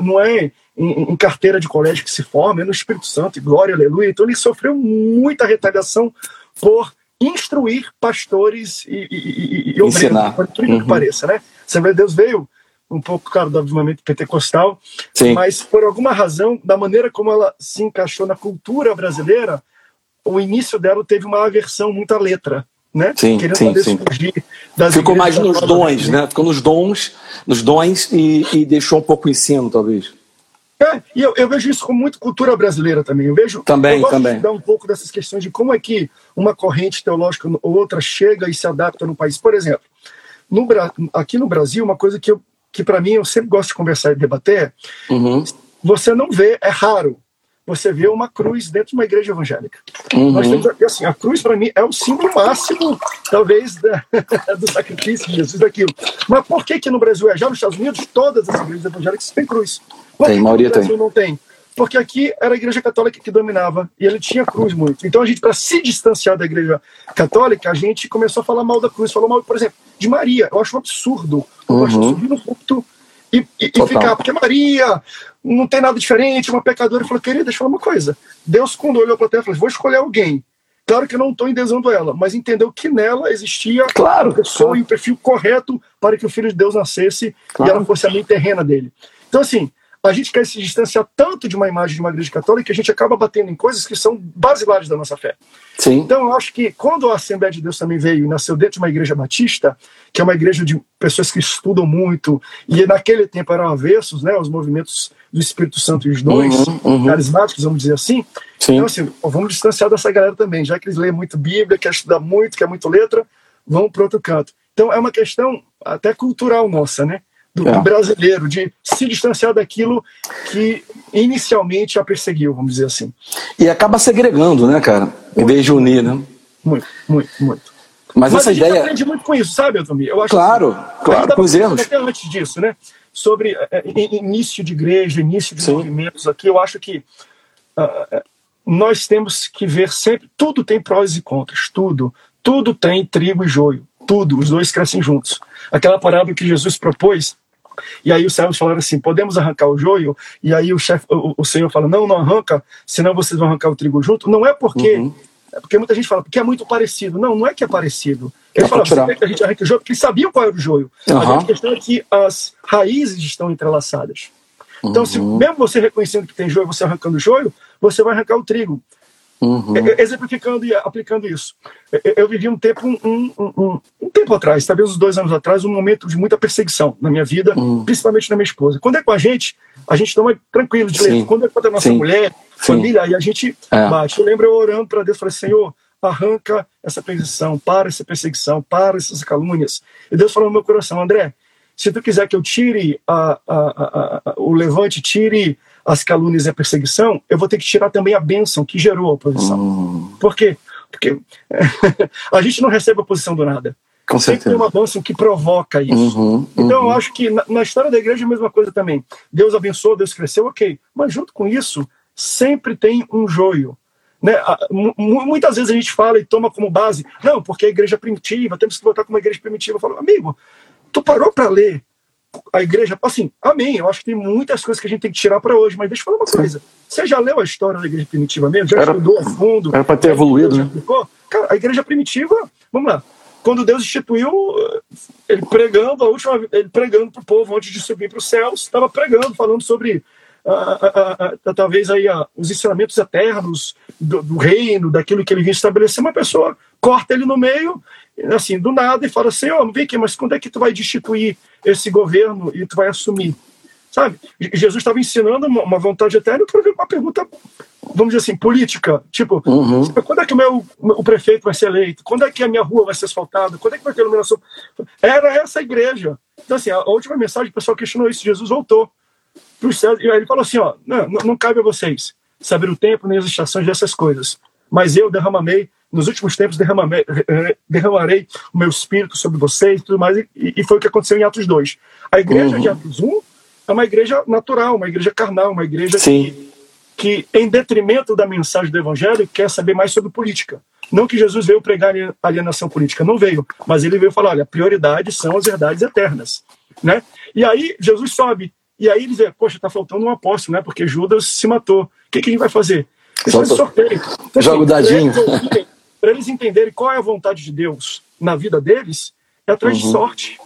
não é em, em, carteira de colégio que se forma, é no Espírito Santo, e glória, aleluia. Então ele sofreu muita retaliação por instruir pastores e, e, e obreiros, por uhum. que pareça, né? Assembleia de Deus veio um pouco, claro, do avivamento pentecostal, sim. mas por alguma razão, da maneira como ela se encaixou na cultura brasileira, o início dela teve uma aversão muito à letra né? Sim, Querendo sim, sim. Ficou mais nos dons, né? Ficou nos dons, nos dons e, e, deixou um pouco o ensino, talvez. É, e eu, eu, vejo isso como muito cultura brasileira também. Eu vejo também, eu gosto também. de estudar um pouco dessas questões de como é que uma corrente teológica ou outra chega e se adapta no país. Por exemplo, no, aqui no Brasil, uma coisa que, eu, que para mim eu sempre gosto de conversar e debater, uhum. você não vê, é raro, você vê uma cruz dentro de uma igreja evangélica. Uhum. Nós temos, assim, a cruz, para mim, é o símbolo máximo, talvez, da, *laughs* do sacrifício de Jesus, daquilo. Mas por que que no Brasil é? Já nos Estados Unidos, todas as igrejas evangélicas têm cruz. Tem, maioria tem. não tem? Porque aqui era a igreja católica que dominava e ele tinha cruz muito. Então a gente, para se distanciar da igreja católica, a gente começou a falar mal da cruz. Falou mal, por exemplo, de Maria. Eu acho um absurdo. Eu uhum. acho subir no púlpito e, e, e, ficar, porque Maria não tem nada diferente, uma pecadora. Ele falou, querida, deixa eu falar uma coisa. Deus, quando olhou para terra, falou: vou escolher alguém. Claro que eu não estou endezando ela, mas entendeu que nela existia claro, a pessoa claro. e o perfil correto para que o Filho de Deus nascesse claro. e ela fosse a mãe terrena dele. Então, assim, a gente quer se distanciar tanto de uma imagem de uma igreja católica que a gente acaba batendo em coisas que são basilares da nossa fé. Sim. Então, eu acho que quando a Assembleia de Deus também veio e nasceu dentro de uma igreja batista, que é uma igreja de pessoas que estudam muito, e naquele tempo eram avessos, né, os movimentos do Espírito Santo e os dons uhum, uhum. carismáticos, vamos dizer assim. Sim. Então, assim, vamos distanciar dessa galera também, já que eles leem muito Bíblia, quer estudar muito, quer muito letra, vão para outro canto. Então, é uma questão até cultural nossa, né? Do, é. brasileiro, de se distanciar daquilo que inicialmente a perseguiu, vamos dizer assim. E acaba segregando, né, cara? Em vez de unir, né? Muito, muito, muito. Mas, Mas essa a ideia. gente aprende muito com isso, sabe, Elton? Eu acho claro, assim, claro, com os erros. Até antes disso, né? Sobre é, início de igreja, início de Sim. movimentos aqui, eu acho que uh, nós temos que ver sempre. Tudo tem prós e contras, tudo. Tudo tem trigo e joio, tudo. Os dois crescem juntos. Aquela parada que Jesus propôs e aí os servos falaram assim: podemos arrancar o joio? E aí o chefe, o, o, Senhor fala: não, não arranca, senão vocês vão arrancar o trigo junto. Não é porque. Uhum. É porque muita gente fala, porque é muito parecido. Não, não é que é parecido. Ele fala, você que a gente arranca o joio, porque eles sabiam qual era o joio. Uhum. A questão é que as raízes estão entrelaçadas. Então, uhum. se mesmo você reconhecendo que tem joio, você arrancando o joio, você vai arrancar o trigo. Uhum. Exemplificando e aplicando isso. Eu vivi um tempo, um, um, um, um, tempo atrás, talvez uns dois anos atrás, um momento de muita perseguição na minha vida, uhum. principalmente na minha esposa. Quando é com a gente, a gente toma tranquilo de ler. Quando é com a nossa Sim. mulher, Sim. família, aí a gente é. bate. Eu lembro eu orando para Deus, falei, Senhor, arranca essa perseguição, para essa perseguição, para essas calúnias. E Deus falou no meu coração, André, se tu quiser que eu tire a, a, a o levante, tire as calúnias e a perseguição, eu vou ter que tirar também a bênção que gerou a oposição. Hum. Por quê? Porque *laughs* a gente não recebe a oposição do nada. Com Sempre tem uma bênção que provoca isso. Uhum, uhum. Então eu acho que na, na, história da igreja é a mesma coisa também. Deus abençoou, Deus cresceu, ok. Mas junto com isso, sempre tem um joio. Né? Muitas vezes a gente fala e toma como base, não, porque a igreja é primitiva, temos que voltar como uma igreja primitiva. Eu falo, amigo, tu parou para ler a igreja, assim, amém. Eu acho que tem muitas coisas que a gente tem que tirar para hoje, mas deixa eu falar uma coisa. Você já leu a história da igreja primitiva mesmo? Já era, estudou a fundo? Era para ter evoluído, né? Cara, a igreja primitiva, vamos lá. Quando Deus instituiu, ele pregando, a última ele pregando para o povo antes de subir para os céus, estava pregando, falando sobre talvez aí os ensinamentos eternos do, do, reino, daquilo que ele vinha estabelecer, uma pessoa corta ele no meio, assim, do nada, e fala assim, ó, oh, vem aqui, mas quando é que tu vai destituir esse governo e tu vai assumir? Sabe? Jesus estava ensinando uma, vontade eterna para ver uma pergunta, vamos dizer assim, política. Tipo, uhum. quando é que o meu o prefeito vai ser eleito? Quando é que a minha rua vai ser asfaltada? Quando é que vai ter iluminação? Era essa a igreja. Então, assim, a última mensagem, o pessoal questionou isso. Jesus voltou para os céus. E aí ele falou assim: ó, não, não cabe a vocês saber o tempo nem as estações dessas coisas. Mas eu derramei, nos últimos tempos, derramei, derramarei o meu espírito sobre vocês e tudo mais. E, e foi o que aconteceu em Atos 2. A igreja uhum. de Atos 1 é uma igreja natural, uma igreja carnal, uma igreja que, que, em detrimento da mensagem do evangelho, quer saber mais sobre política. Não que Jesus veio pregar alienação política, não veio, mas ele veio falar: olha, prioridades são as verdades eternas. Né? E aí Jesus sobe e aí eles dizem, poxa, está faltando um apóstolo, né? Porque Judas se matou. O que, que a gente vai fazer? Então, Joga o assim, dadinho. Para eles entenderem qual é a vontade de Deus na vida deles, é atrás uhum. de sorte.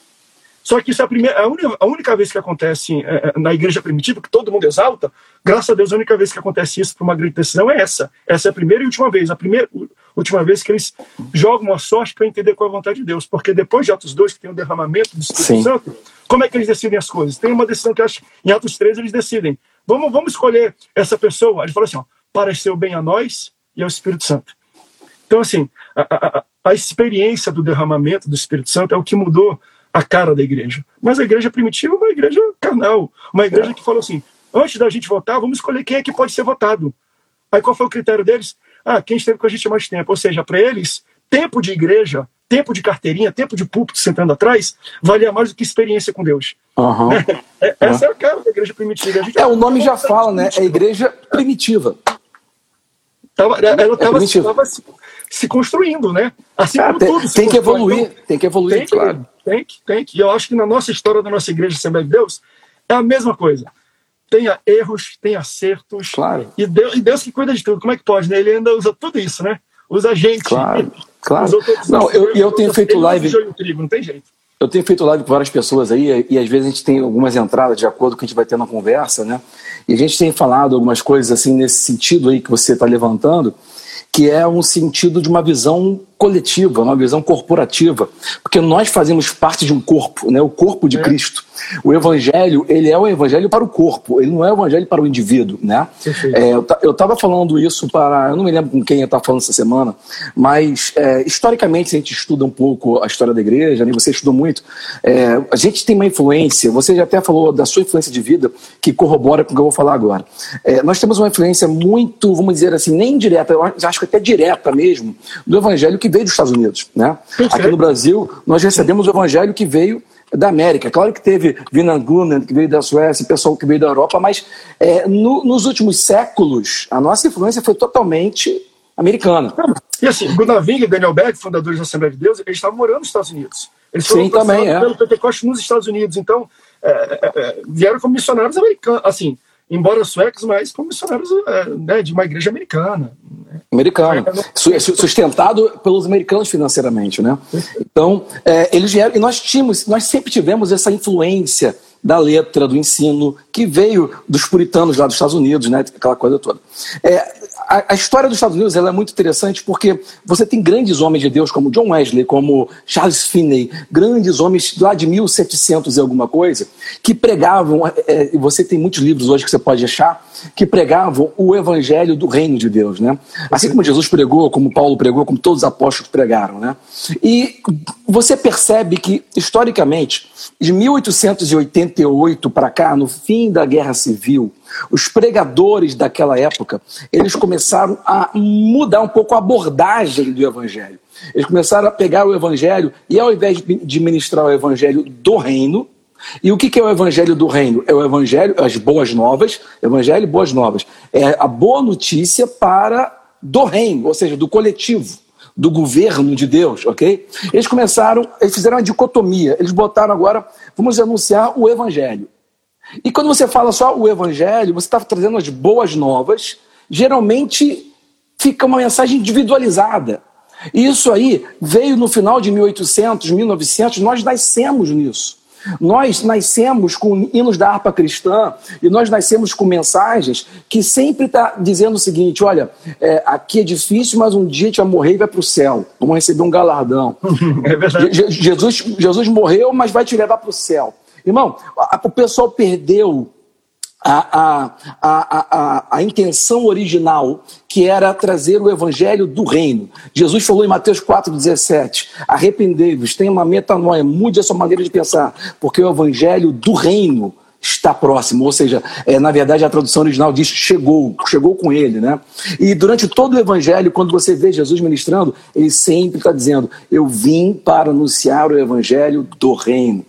Só que isso é a, primeira, a, única, a única vez que acontece é, é, na igreja primitiva, que todo mundo exalta, graças a Deus, a única vez que acontece isso para uma grande decisão é essa. Essa é a primeira e última vez. A primeira última vez que eles jogam a sorte para entender qual é a vontade de Deus. Porque depois de Atos 2, que tem o derramamento do Espírito Sim. Santo, como é que eles decidem as coisas? Tem uma decisão que acho, em Atos 3 eles decidem. Vamos, vamos escolher essa pessoa. Ele fala assim: ó, pareceu bem a nós e ao Espírito Santo. Então, assim, a, a, a experiência do derramamento do Espírito Santo é o que mudou a cara da igreja. Mas a igreja primitiva é uma igreja carnal, uma igreja que falou assim: antes da gente votar, vamos escolher quem é que pode ser votado. Aí qual foi o critério deles? Ah, quem esteve com a gente mais tempo. Ou seja, para eles, tempo de igreja tempo de carteirinha, tempo de púlpito sentando atrás, valia mais do que experiência com Deus. Uhum. *laughs* É, essa uhum. é a cara da igreja primitiva. é, o nome já fala, né? É igreja primitiva. Tava, ela estava é se, se, construindo, né? Assim como tem, tudo. Tem que evoluir, então, tem que evoluir, tem que, claro. Tem que, tem que. E eu acho que na nossa história da nossa igreja Assembleia de Deus é a mesma coisa. Tenha erros, tem acertos. Claro. E Deus, e Deus que cuida de tudo. Como é que pode, né? Ele ainda usa tudo isso, né? Usa a gente. Claro. Claro. Não, eu, eu tenho feito live. Não tem jeito. Eu tenho feito live com várias pessoas aí, e às vezes a gente tem algumas entradas de acordo com o que a gente vai ter na conversa, né? E a gente tem falado algumas coisas assim nesse sentido aí que você está levantando, que é um sentido de uma visão coletiva, uma visão corporativa, porque nós fazemos parte de um corpo, né? o corpo de é. Cristo. O evangelho, ele é o evangelho para o corpo, ele não é o evangelho para o indivíduo, né? É, eu estava falando isso para, eu não me lembro com quem eu estava falando essa semana, mas é, historicamente, se a gente estuda um pouco a história da igreja, né? você estudou muito, é, a gente tem uma influência, você já até falou da sua influência de vida, que corrobora com o que eu vou falar agora. É, nós temos uma influência muito, vamos dizer assim, nem direta, eu acho que até direta mesmo, do evangelho que veio dos Estados Unidos, né? Aqui no Brasil, nós recebemos o evangelho que veio da América. Claro que teve Vinangunen, que veio da Suécia, pessoal que veio da Europa, mas é, no, nos últimos séculos, a nossa influência foi totalmente americana. E assim, Gunnar Wing e Daniel Berg, fundadores da Assembleia de Deus, eles estavam morando nos Estados Unidos. Eles foram Sim, também, é. pelo Pentecoste nos Estados Unidos. Então, é, é, é, vieram como missionários americanos, assim, embora suecos, mas como missionários é, né, de uma igreja americana. Né? Americana. Sustentado pelos americanos financeiramente, né? Então, é, eles vieram, e nós tínhamos, nós sempre tivemos essa influência da letra, do ensino, que veio dos puritanos lá dos Estados Unidos, né? Aquela coisa toda. É, a, a, história dos Estados Unidos é muito interessante porque você tem grandes homens de Deus como John Wesley, como Charles Finney, grandes homens lá de 1700 e alguma coisa, que pregavam, é, é, você tem muitos livros hoje que você pode achar, que pregavam o evangelho do reino de Deus, né? Assim como Jesus pregou, como Paulo pregou, como todos os apóstolos pregaram, né? E você percebe que, historicamente, de 1888 para cá, no fim da Guerra Civil, os pregadores daquela época, eles começaram a mudar um pouco a abordagem do evangelho. Eles começaram a pegar o evangelho e ao invés de ministrar o evangelho do reino, e o que é o evangelho do reino? É o evangelho, as boas novas, evangelho boas novas. É a boa notícia para do reino, ou seja, do coletivo, do governo de Deus, ok? Eles começaram, eles fizeram uma dicotomia. Eles botaram agora, vamos anunciar o evangelho. E quando você fala só o evangelho, você está trazendo as boas novas, geralmente fica uma mensagem individualizada. E isso aí veio no final de 1800, 1900, nós nascemos nisso. Nós nascemos com hinos da harpa cristã e nós nascemos com mensagens que sempre está dizendo o seguinte: olha, é, aqui é difícil, mas um dia a gente vai morrer e vai para o céu. Vamos receber um galardão. *laughs* É verdade. Jesus, Jesus morreu, mas vai te levar para o céu. Irmão, a, o pessoal perdeu a, a, a, a, intenção original, que era trazer o evangelho do reino. Jesus falou em Mateus 4,17: arrependei-vos, tenha uma metanoia, mude a sua maneira de pensar, porque o evangelho do reino está próximo, ou seja, é, na verdade a tradução original diz chegou, chegou com ele, né? E durante todo o evangelho, quando você vê Jesus ministrando, ele sempre está dizendo: Eu vim para anunciar o evangelho do reino.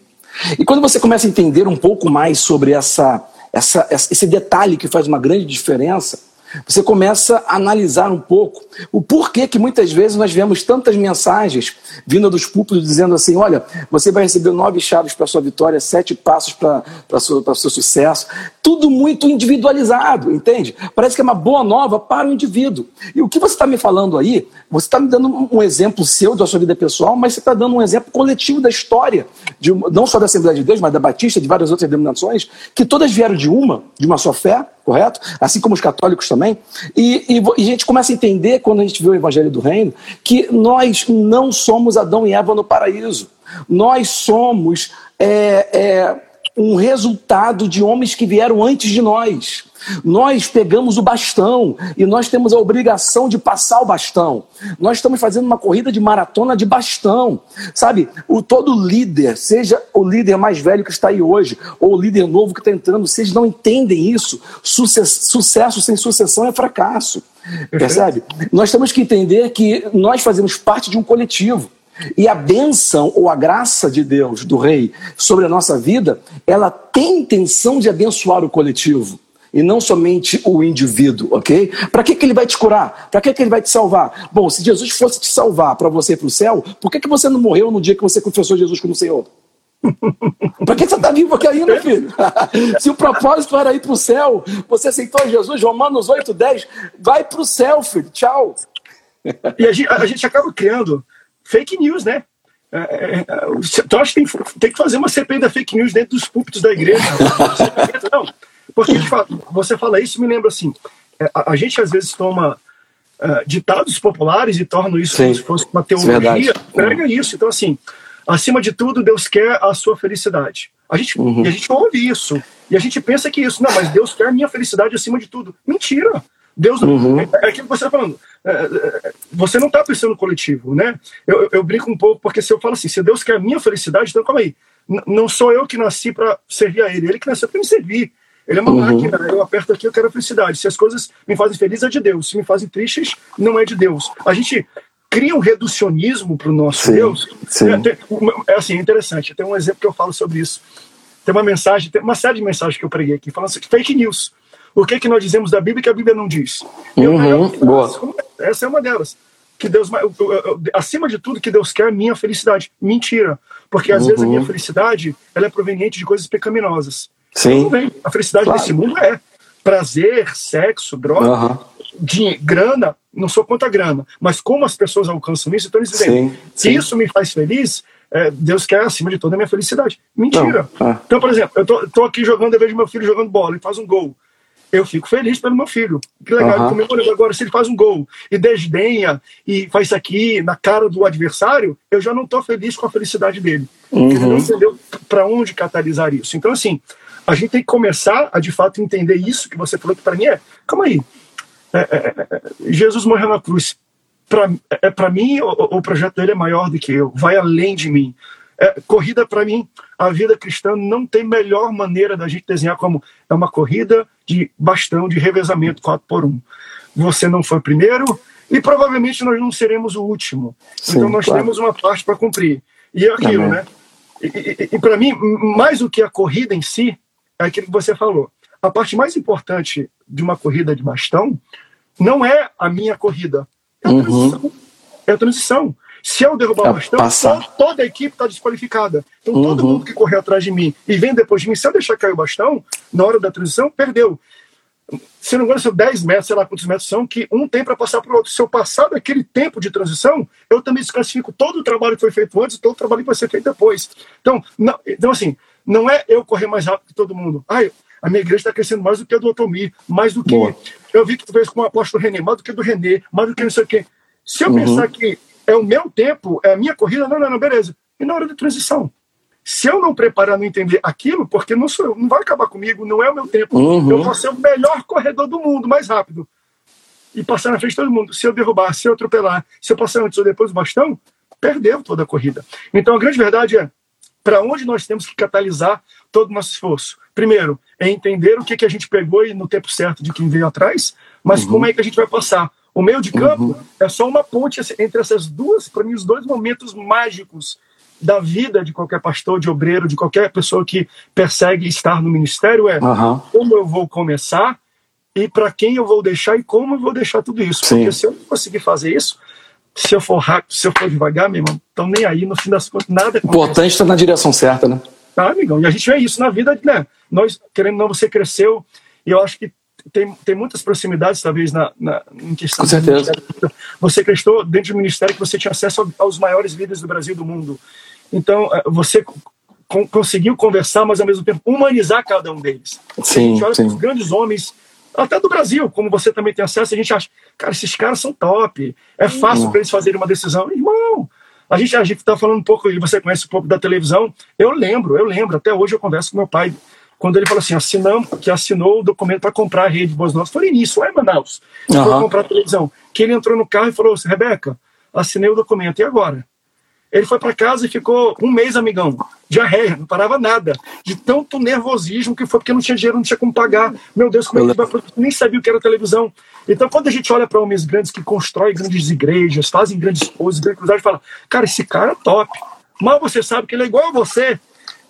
E quando você começa a entender um pouco mais sobre essa, essa, esse detalhe que faz uma grande diferença, você começa a analisar um pouco o porquê que muitas vezes nós vemos tantas mensagens vindo dos púlpitos dizendo assim: olha, você vai receber nove chaves para sua vitória, sete passos para o seu sucesso. Tudo muito individualizado, entende? Parece que é uma boa nova para o indivíduo. E o que você está me falando aí, você está me dando um exemplo seu da sua vida pessoal, mas você está dando um exemplo coletivo da história, de, não só da Assembleia de Deus, mas da Batista, de várias outras denominações, que todas vieram de uma, de uma só fé, correto? Assim como os católicos também. E, e, e, a gente começa a entender, quando a gente vê o Evangelho do Reino, que nós não somos Adão e Eva no paraíso. Nós somos é, é, um resultado de homens que vieram antes de nós. Nós pegamos o bastão e nós temos a obrigação de passar o bastão. Nós estamos fazendo uma corrida de maratona de bastão. Sabe, o todo líder, seja o líder mais velho que está aí hoje, ou o líder novo que está entrando, vocês não entendem isso. Sucesso, sucesso sem sucessão é fracasso. Percebe? Nós temos que entender que nós fazemos parte de um coletivo. E a bênção ou a graça de Deus, do Rei, sobre a nossa vida, ela tem intenção de abençoar o coletivo e não somente o indivíduo, ok? Para que, que ele vai te curar? Para que, que ele vai te salvar? Bom, se Jesus fosse te salvar para você ir para o céu, por que, que você não morreu no dia que você confessou Jesus como Senhor? *laughs* Para que você está vivo aqui ainda, filho? *laughs* Se o propósito era ir para o céu, você aceitou Jesus, Romanos 8, 10, vai para o céu, filho. Tchau. E a gente, a gente acaba criando fake news, né? É, é, é então acho que tem, tem, que fazer uma CPI da fake news dentro dos púlpitos da igreja. *laughs* Não, porque você fala isso me lembra assim, a, a gente às vezes toma uh, ditados populares e tornam isso Sim. como se fosse uma teologia, prega isso. Então, assim, acima de tudo, Deus quer a sua felicidade. A gente, uhum. E a gente ouve isso. E a gente pensa que isso, não, mas Deus quer a minha felicidade acima de tudo. Mentira! Deus não. Uhum. É, é aquilo que você está falando. É, é, você não está pensando no coletivo, né? Eu, eu, brinco um pouco, porque se eu falo assim, se Deus quer a minha felicidade, então calma aí. Não sou eu que nasci para servir a Ele, Ele que nasceu para me servir. Ele é uma uhum. máquina, eu aperto aqui, eu quero a felicidade. Se as coisas me fazem feliz, é de Deus. Se me fazem tristes, não é de Deus. A gente cria um reducionismo para o nosso sim, Deus. Sim. É, é assim, interessante. Tem um exemplo que eu falo sobre isso. Tem uma mensagem, tem uma série de mensagens que eu preguei aqui, falando assim, fake news. O que, que nós dizemos da Bíblia que a Bíblia não diz? Uhum, eu, boa. Essa é uma delas. Que Deus, acima de tudo, que Deus quer minha felicidade. Mentira. Porque às uhum. vezes a minha uhum. felicidade ela é proveniente de coisas pecaminosas. Sim. A felicidade claro. desse mundo é prazer, sexo, droga, uhum. dinheiro, grana. Não sou contra a grana, mas como as pessoas alcançam isso, então eles dizem: se isso me faz feliz, é, Deus quer acima de toda a minha felicidade. Mentira. Então, por exemplo, eu tô, tô, aqui jogando, eu vejo meu filho jogando bola, ele faz um gol. Eu fico feliz pelo meu filho. Que legal, uhum. comemorando. Agora, se ele faz um gol e desdenha e faz isso aqui na cara do adversário, eu já não estou feliz com a felicidade dele. Uhum. Ele não entendeu para onde catalisar isso. Então, assim, a gente tem que começar a de fato entender isso que você falou que para mim é. Calma aí. É, é, é, Jesus morreu na cruz. Pra, é para mim, o, o, projeto dele é maior do que eu, vai além de mim. É, corrida, para mim, a vida cristã não tem melhor maneira da gente desenhar como é uma corrida de bastão, de revezamento 4 por 1 Você não foi primeiro e provavelmente nós não seremos o último. Sim, então nós claro. temos uma parte para cumprir. E é aquilo, Amém. né? E, e, e para mim, mais do que a corrida em si, é aquilo que você falou. A parte mais importante de uma corrida de bastão não é a minha corrida, é a uhum. transição. É a transição. Se eu derrubar o bastão, toda, toda, a equipe está desqualificada. Então, uhum. todo mundo que correr atrás de mim e vem depois de mim, se eu deixar cair o bastão, na hora da transição, perdeu. Se não me engano, são 10 metros, sei lá quantos metros são, que um tem para passar para o outro. Se eu passar daquele tempo de transição, eu também desclassifico todo o trabalho que foi feito antes e todo o trabalho que vai ser feito depois. Então, não, então assim, não é eu correr mais rápido que todo mundo. Ah, a minha igreja está crescendo mais do que a do Otomir, mais do que. Boa. Eu vi que tu fez com o apóstolo René, mais do que do René, mais do que não sei o quê. Se eu uhum. pensar que é o meu tempo, é a minha corrida, não, não, não, beleza. E na hora da transição? Se eu não preparar, não entender aquilo, porque não sou eu, não vai acabar comigo, não é o meu tempo. Uhum. Eu vou ser o melhor corredor do mundo, mais rápido. E passar na frente de todo mundo. Se eu derrubar, se eu atropelar, se eu passar antes ou depois do bastão, perdeu toda a corrida. Então a grande verdade é para onde nós temos que catalisar todo o nosso esforço. Primeiro, é entender o que, que a gente pegou e no tempo certo de quem veio atrás, mas uhum. como é que a gente vai passar. O meio de campo uhum. é só uma ponte entre essas duas, para mim, os dois momentos mágicos da vida de qualquer pastor, de obreiro, de qualquer pessoa que persegue estar no ministério é uhum. como eu vou começar e para quem eu vou deixar e como eu vou deixar tudo isso. Sim. Porque se eu não conseguir fazer isso, se eu for rápido, se eu for devagar, meu irmão, então nem aí, no fim das contas, nada acontece. Importante estar na direção certa, né? Tá, amigão? E a gente vê isso na vida, né? Nós, querendo ou não, você cresceu, e eu acho que tem, tem muitas proximidades, talvez, na, na, em questão Com certeza. Você cresceu dentro do ministério que você tinha acesso aos maiores líderes do Brasil e do mundo. Então, eh, você conseguiu conversar, mas ao mesmo tempo humanizar cada um deles. Sim, a gente olha sim. os grandes homens até do Brasil, como você também tem acesso, a gente acha, cara, esses caras são top, é fácil para eles fazerem uma decisão. Irmão, a gente a gente está falando um pouco, e você conhece um pouco da televisão, eu lembro, eu lembro, até hoje eu converso com meu pai, quando ele falou assim, assinamos, que assinou o documento para comprar a rede Boas Novas, foi início, lá em Manaus, uhum. para comprar a televisão, que ele entrou no carro e falou assim, Rebeca, assinei o documento, e agora? Ele foi para casa e ficou um mês, amigão. Diarreia, não parava nada. De tanto nervosismo que foi porque não tinha dinheiro, não tinha como pagar. Meu Deus, como é que vai. Nem sabia o que era televisão. Então, quando a gente olha para homens grandes que constroem grandes igrejas, fazem grandes coisas, grandes cruzadas, fala: Cara, esse cara é top. Mal você sabe que ele é igual a você,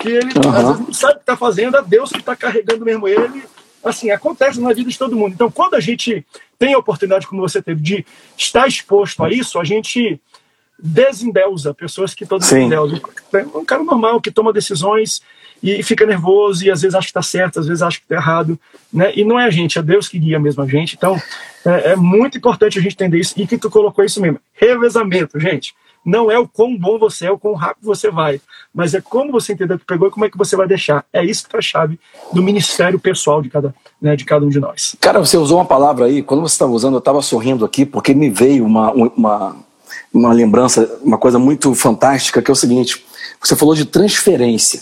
que ele uhum. às vezes não sabe o que está fazendo, é Deus que está carregando mesmo ele. Assim, acontece na vida de todo mundo. Então, quando a gente tem a oportunidade, como você teve, de estar exposto a isso, a gente desendeusa, pessoas que todos endeusam. É um cara normal que toma decisões e fica nervoso e às vezes acha que está certo, às vezes acha que está errado, né? E não é a gente, é Deus que guia mesmo a gente. Então, é, é, muito importante a gente entender isso e que tu colocou isso mesmo, revezamento, gente. não é o quão bom você é, o quão rápido você vai, mas é como você entendeu que pegou e como é que você vai deixar. É isso que é a chave do ministério pessoal de cada, né, de cada um de nós. Cara, você usou uma palavra aí, quando você estava usando, eu estava sorrindo aqui, porque me veio uma, uma, uma lembrança, uma coisa muito fantástica, que é o seguinte: você falou de transferência,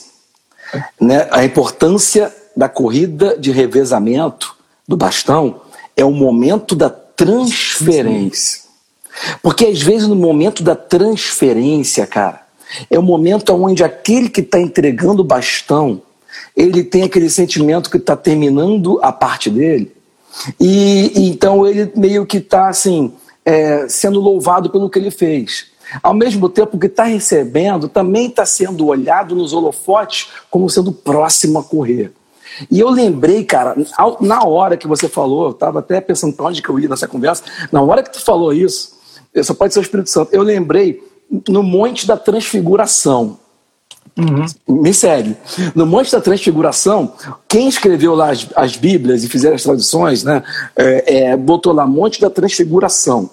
né? a importância da corrida de revezamento do bastão é o momento da transferência. Porque às vezes no momento da transferência, cara, é o momento onde aquele que está entregando o bastão, ele tem aquele sentimento que está terminando a parte dele, e, então ele meio que está assim, é, sendo louvado pelo que ele fez. Ao mesmo tempo que está recebendo, também está sendo olhado nos holofotes como sendo próximo a correr. E eu lembrei, cara, na hora que você falou, eu estava até pensando para onde que eu ia nessa conversa, na hora que tu falou isso, só pode ser o Espírito Santo, eu lembrei no Monte da Transfiguração. Uhum. Me segue. No Monte da Transfiguração, quem escreveu lá as, as Bíblias e fizeram as traduções, né, é, é, botou lá Monte da Transfiguração.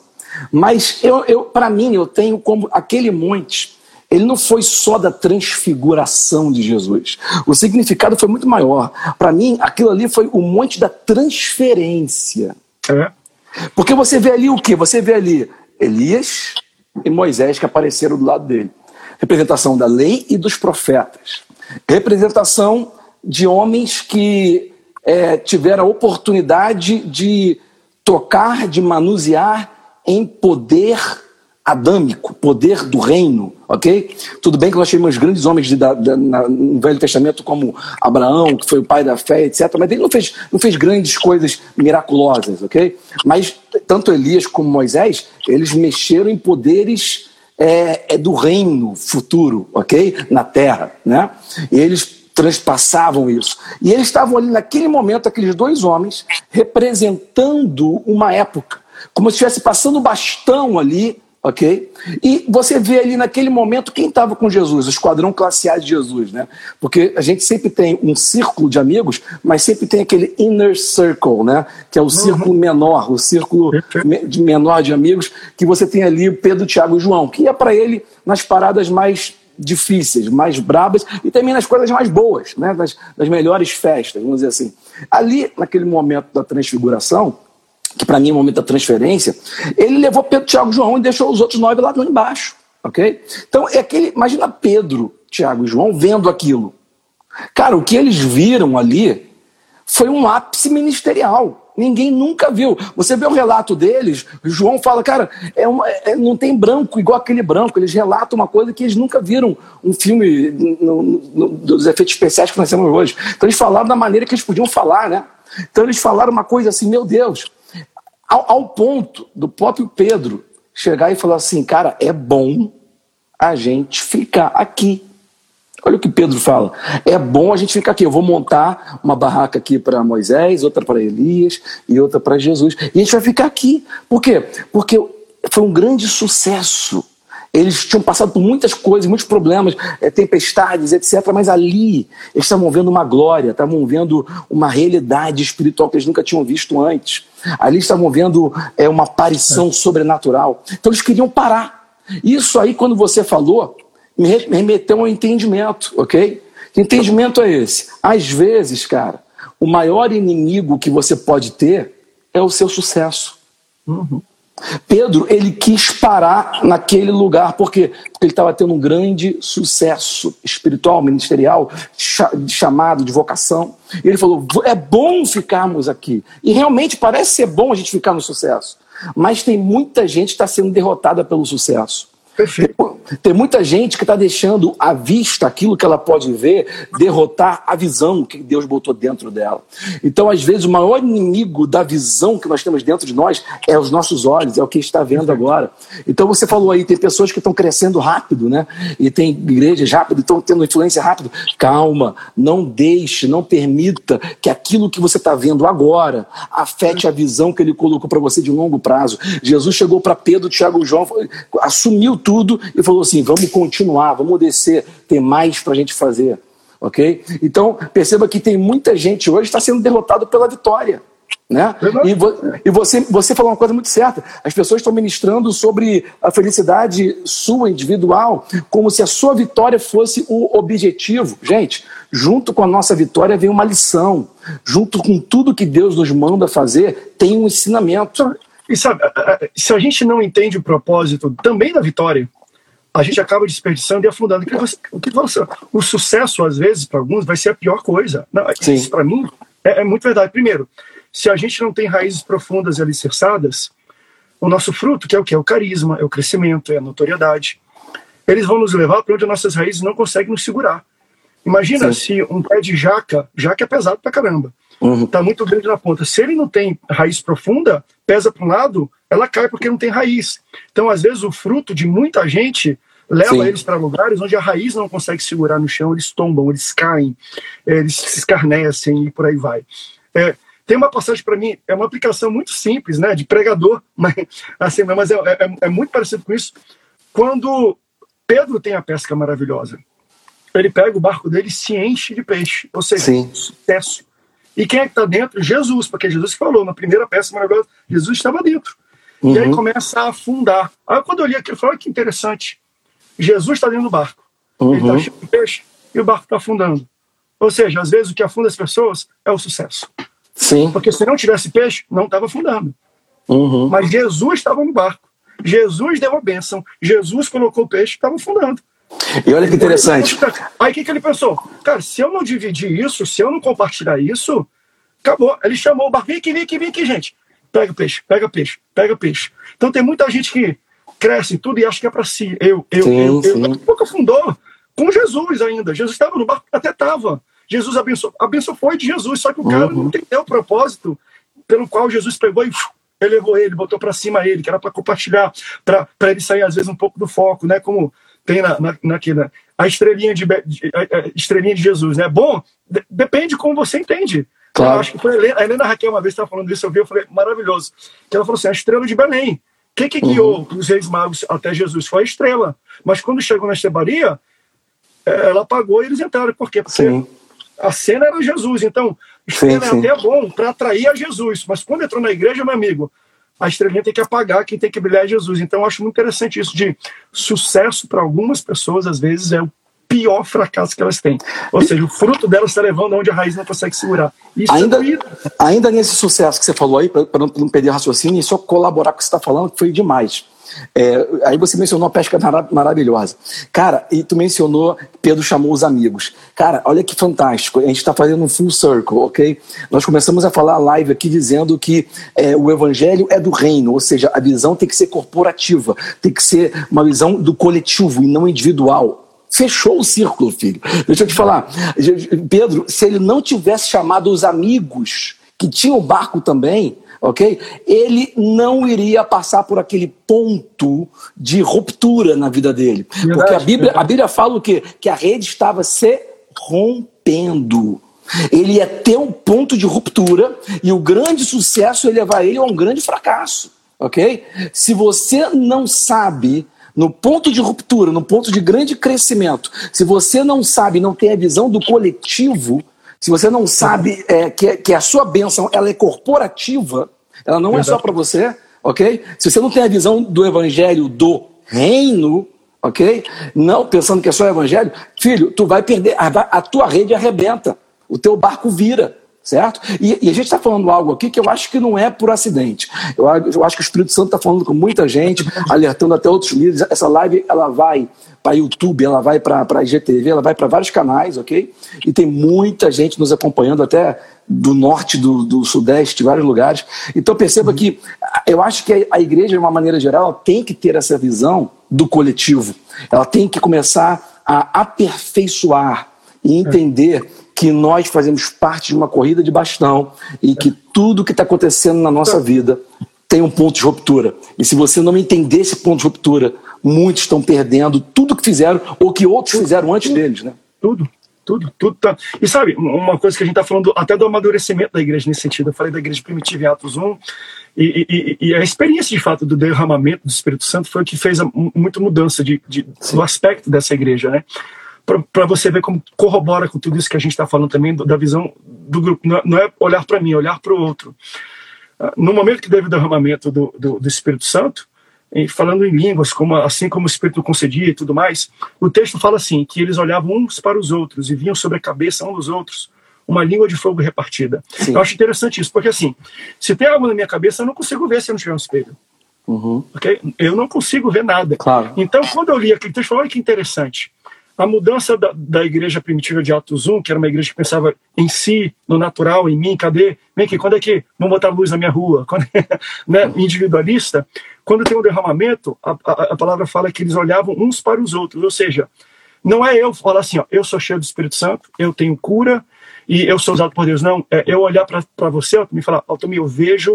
Mas eu, eu para mim, eu tenho como aquele monte ele não foi só da transfiguração de Jesus. O significado foi muito maior. Para mim, aquilo ali foi o monte da transferência. É. Porque você vê ali o que? Você vê ali Elias e Moisés que apareceram do lado dele. Representação da lei e dos profetas. Representação de homens que é, tiveram a oportunidade de tocar, de manusear em poder adâmico, poder do reino, ok? Tudo bem que nós temos grandes homens de, da, da, na, no Velho Testamento como Abraão, que foi o pai da fé, etc. Mas ele não fez, não fez grandes coisas miraculosas, ok? Mas tanto Elias como Moisés, eles mexeram em poderes é, é do reino futuro, ok? Na terra, né? E eles transpassavam isso. E eles estavam ali naquele momento, aqueles dois homens, representando uma época, como se estivesse passando bastão ali ok? E você vê ali naquele momento quem estava com Jesus, o esquadrão classe A de Jesus, né? Porque a gente sempre tem um círculo de amigos, mas sempre tem aquele inner circle, né? Que é o uhum. círculo menor, o círculo de menor de amigos, que você tem ali o Pedro, Tiago e João, que ia para ele nas paradas mais difíceis, mais brabas e também nas coisas mais boas, né? Das, das melhores festas, vamos dizer assim. Ali, naquele momento da transfiguração, que para mim é o momento da transferência, ele levou Pedro, Tiago e João e deixou os outros nove lá embaixo. Ok? Então, é aquele. Imagina Pedro, Tiago e João vendo aquilo. Cara, o que eles viram ali foi um ápice ministerial. Ninguém nunca viu. Você vê o relato deles, João fala, cara, é uma, é, não tem branco igual aquele branco. Eles relatam uma coisa que eles nunca viram um filme no, no, dos efeitos especiais que nós temos hoje. Então eles falaram da maneira que eles podiam falar, né? Então eles falaram uma coisa assim, meu Deus, ao, ao ponto do próprio Pedro chegar e falar assim, cara, é bom a gente ficar aqui. Olha o que Pedro fala. É bom a gente ficar aqui. Eu vou montar uma barraca aqui para Moisés, outra para Elias e outra para Jesus. E a gente vai ficar aqui. Por quê? Porque foi um grande sucesso eles tinham passado por muitas coisas, muitos problemas, é, tempestades, etc. Mas ali eles estavam vendo uma glória, estavam vendo uma realidade espiritual que eles nunca tinham visto antes. Ali estavam vendo é, uma aparição é. sobrenatural. Então eles queriam parar. Isso aí, quando você falou, me remeteu ao entendimento, ok? Que entendimento é esse? Às vezes, cara, o maior inimigo que você pode ter é o seu sucesso. Uhum. Pedro, ele quis parar naquele lugar, por quê? Porque ele estava tendo um grande sucesso espiritual, ministerial, chamado de vocação. E ele falou: é bom ficarmos aqui. E realmente parece ser bom a gente ficar no sucesso. Mas tem muita gente que está sendo derrotada pelo sucesso. Perfeito. Tem muita gente que está deixando a vista, aquilo que ela pode ver, derrotar a visão que Deus botou dentro dela. Então, às vezes, o maior inimigo da visão que nós temos dentro de nós é os nossos olhos, é o que está vendo agora. Então, você falou aí, tem pessoas que estão crescendo rápido, né? E tem igrejas rápido, estão tendo influência rápido. Calma, não deixe, não permita que aquilo que você está vendo agora afete a visão que ele colocou para você de longo prazo. Jesus chegou para Pedro, Tiago e João, assumiu tudo e falou assim: vamos continuar, vamos descer, tem mais para a gente fazer. Ok? Então, perceba que tem muita gente hoje que está sendo derrotado pela vitória. Né? E, vo e, você, você falou uma coisa muito certa. As pessoas estão ministrando sobre a felicidade sua, individual, como se a sua vitória fosse o objetivo. Gente, junto com a nossa vitória vem uma lição. Junto com tudo que Deus nos manda fazer, tem um ensinamento. E sabe, se a gente não entende o propósito também da vitória, a gente acaba desperdiçando e afundando. O, que você, o sucesso, às vezes, para alguns, vai ser a pior coisa. Não, isso, para mim, é, é muito verdade. Primeiro, se a gente não tem raízes profundas e alicerçadas, o nosso fruto, que é o que? É o carisma, é o crescimento, é a notoriedade. Eles vão nos levar para onde as nossas raízes não conseguem nos segurar. Imagina Sim. se um pé de jaca, jaca é pesado pra caramba, uhum. tá muito grande na ponta. Se ele não tem raiz profunda, pesa para um lado, ela cai porque não tem raiz. Então, às vezes, o fruto de muita gente leva Sim. eles para lugares onde a raiz não consegue segurar no chão, eles tombam, eles caem, eles se escarnecem e por aí vai. É, tem uma passagem para mim, é uma aplicação muito simples, né, de pregador, *laughs* mas, assim, mas é, é, é muito parecido com isso. Quando Pedro tem a pesca maravilhosa, ele pega o barco dele e se enche de peixe, ou seja, Sim. sucesso. E quem é que está dentro? Jesus, porque Jesus falou na primeira pesca maravilhosa, Jesus estava dentro. Uhum. E aí uhum. começa a afundar. Aí quando eu li aquilo, eu falei, que interessante. Jesus está dentro do barco. Uhum. Ele está cheio de peixe e o barco está afundando. Ou seja, às vezes o que afunda as pessoas é o sucesso. Sim. Porque se não tivesse peixe, não estava afundando. Uhum. Mas Jesus estava no barco. Jesus deu a bênção. Jesus colocou o peixe e estava afundando. E olha que interessante. Aí o que, que ele pensou? Cara, se eu não dividir isso, se eu não compartilhar isso, acabou. Ele chamou o barco. Vem aqui, vem aqui, vem aqui, gente. Pega peixe, pega peixe, pega peixe. Então tem muita gente que cresce em tudo e acha que é para si. Eu, eu, sim, eu, a pouco afundou. Com Jesus ainda. Jesus estava no barco, até estava. Jesus abençoou. A benção foi de Jesus, só que o cara uhum. não entendeu o propósito pelo qual Jesus pegou e elevou ele, botou para cima ele, que era para compartilhar, para ele sair às vezes um pouco do foco, né? Como tem na, na, naquela, a estrelinha de, a, estrelinha de Jesus, né? Bom, de, depende como você entende. Claro. Eu acho que foi a Helena, a Helena Raquel uma vez estava falando isso, eu vi, eu falei, maravilhoso. Que ela falou assim, a estrela de Belém. O que, que guiou uhum. os reis magos até Jesus? Foi a estrela. Mas quando chegou na estrebaria, é, ela apagou e eles entraram. Por quê? Porque Sim a cena era Jesus. Então, estrela sim, sim. é até bom para atrair a Jesus. Mas quando entrou na igreja, meu amigo, a estrelinha tem que apagar, quem tem que brilhar é Jesus. Então, eu acho muito interessante isso de sucesso para algumas pessoas, às vezes, é o pior fracasso que elas têm. Ou seja, o fruto delas está levando onde a raiz não consegue segurar. Isso ainda, é ainda nesse sucesso que você falou aí, para não perder raciocínio, e só colaborar com o que você está falando, que foi demais. É, aí você mencionou a pesca maravilhosa. Cara, e tu mencionou, Pedro chamou os amigos. Cara, olha que fantástico. A gente está fazendo um full circle, ok? Nós começamos a falar a live aqui dizendo que é, o evangelho é do reino, ou seja, a visão tem que ser corporativa, tem que ser uma visão do coletivo e não individual. Fechou o círculo, filho. Deixa eu te falar. Pedro, se ele não tivesse chamado os amigos que tinham o barco também, ok? Ele não iria passar por aquele ponto de ruptura na vida dele. Verdade, Porque a Bíblia, a Bíblia fala o quê? Que a rede estava se rompendo. Ele ia ter um ponto de ruptura e o grande sucesso ia levar ele a um grande fracasso, ok? Se você não sabe no ponto de ruptura, no ponto de grande crescimento, se você não sabe, não tem a visão do coletivo, se você não sabe é, que, que a sua bênção ela é corporativa, ela não Verdade. é só para você, ok? Se você não tem a visão do evangelho do reino, ok? Não pensando que é só evangelho, filho, tu vai perder, a, a tua rede arrebenta, o teu barco vira certo? E, e, a gente está falando algo aqui que eu acho que não é por acidente. Eu, eu acho que o Espírito Santo está falando com muita gente, *laughs* alertando até outros líderes. Essa live ela vai para YouTube, ela vai para a IGTV, ela vai para vários canais, ok? E tem muita gente nos acompanhando, até do norte, do, do sudeste, de vários lugares. Então perceba que eu acho que a igreja, de uma maneira geral, tem que ter essa visão do coletivo. Ela tem que começar a aperfeiçoar e entender que nós fazemos parte de uma corrida de bastão e que tudo que está acontecendo na nossa vida tem um ponto de ruptura. E se você não entender esse ponto de ruptura, muitos estão perdendo tudo que fizeram ou que outros fizeram antes deles, né? Tudo, tudo, tudo tá. E sabe, uma coisa que a gente está falando até do amadurecimento da igreja nesse sentido. Eu falei da igreja primitiva em Atos 1, e, e, e a experiência de fato do derramamento do Espírito Santo foi o que fez a, muita mudança de, de do aspecto dessa igreja, né? Para você ver como corrobora com tudo isso que a gente está falando também, da visão do grupo. Não é olhar para mim, é olhar para o outro. Ah, no momento que teve o derramamento do, do, do Espírito Santo, falando em línguas, como, assim como o Espírito concedia e tudo mais, o texto fala assim, que eles olhavam uns para os outros e vinham sobre a cabeça um dos outros uma língua de fogo repartida. Sim. Eu acho interessante isso, porque assim, se tem algo na minha cabeça, eu não consigo ver se eu não tiver um espelho. Uhum. Okay? Eu não consigo ver nada. Claro. Então, quando eu li aquele texto, olha que interessante. A mudança da, da igreja primitiva de Atos 1, que era uma igreja que pensava em si, no natural, em mim, cadê? Vem aqui, quando é que vão botar luz na minha rua? Quando, *laughs* né, individualista. Quando tem um derramamento, a, a, a, palavra fala que eles olhavam uns para os outros. Ou seja, não é eu falar assim, ó, eu sou cheio do Espírito Santo, eu tenho cura e eu sou usado por Deus. Não, é eu olhar para você e falar, Altomir, eu vejo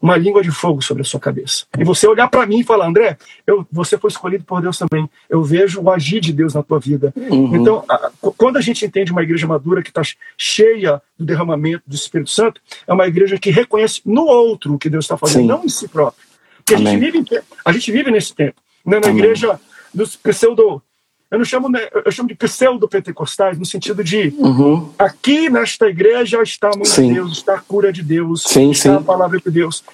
uma língua de fogo sobre a sua cabeça. E você olhar para mim e falar, André, eu, você foi escolhido por Deus também. Eu vejo o agir de Deus na tua vida. Uhum. Então, a, quando a gente entende uma igreja madura que está cheia do derramamento do Espírito Santo, é uma igreja que reconhece no outro o que Deus está fazendo, Sim. não em si próprio. Porque a gente, vive, a gente vive nesse tempo. Né? Na Amém. igreja dos pseudo eu não chamo, eu chamo de pseudo-pentecostais, no sentido de uhum. aqui nesta igreja está a mão sim. de Deus, está a cura de Deus, sim, está sim. a palavra de Deus.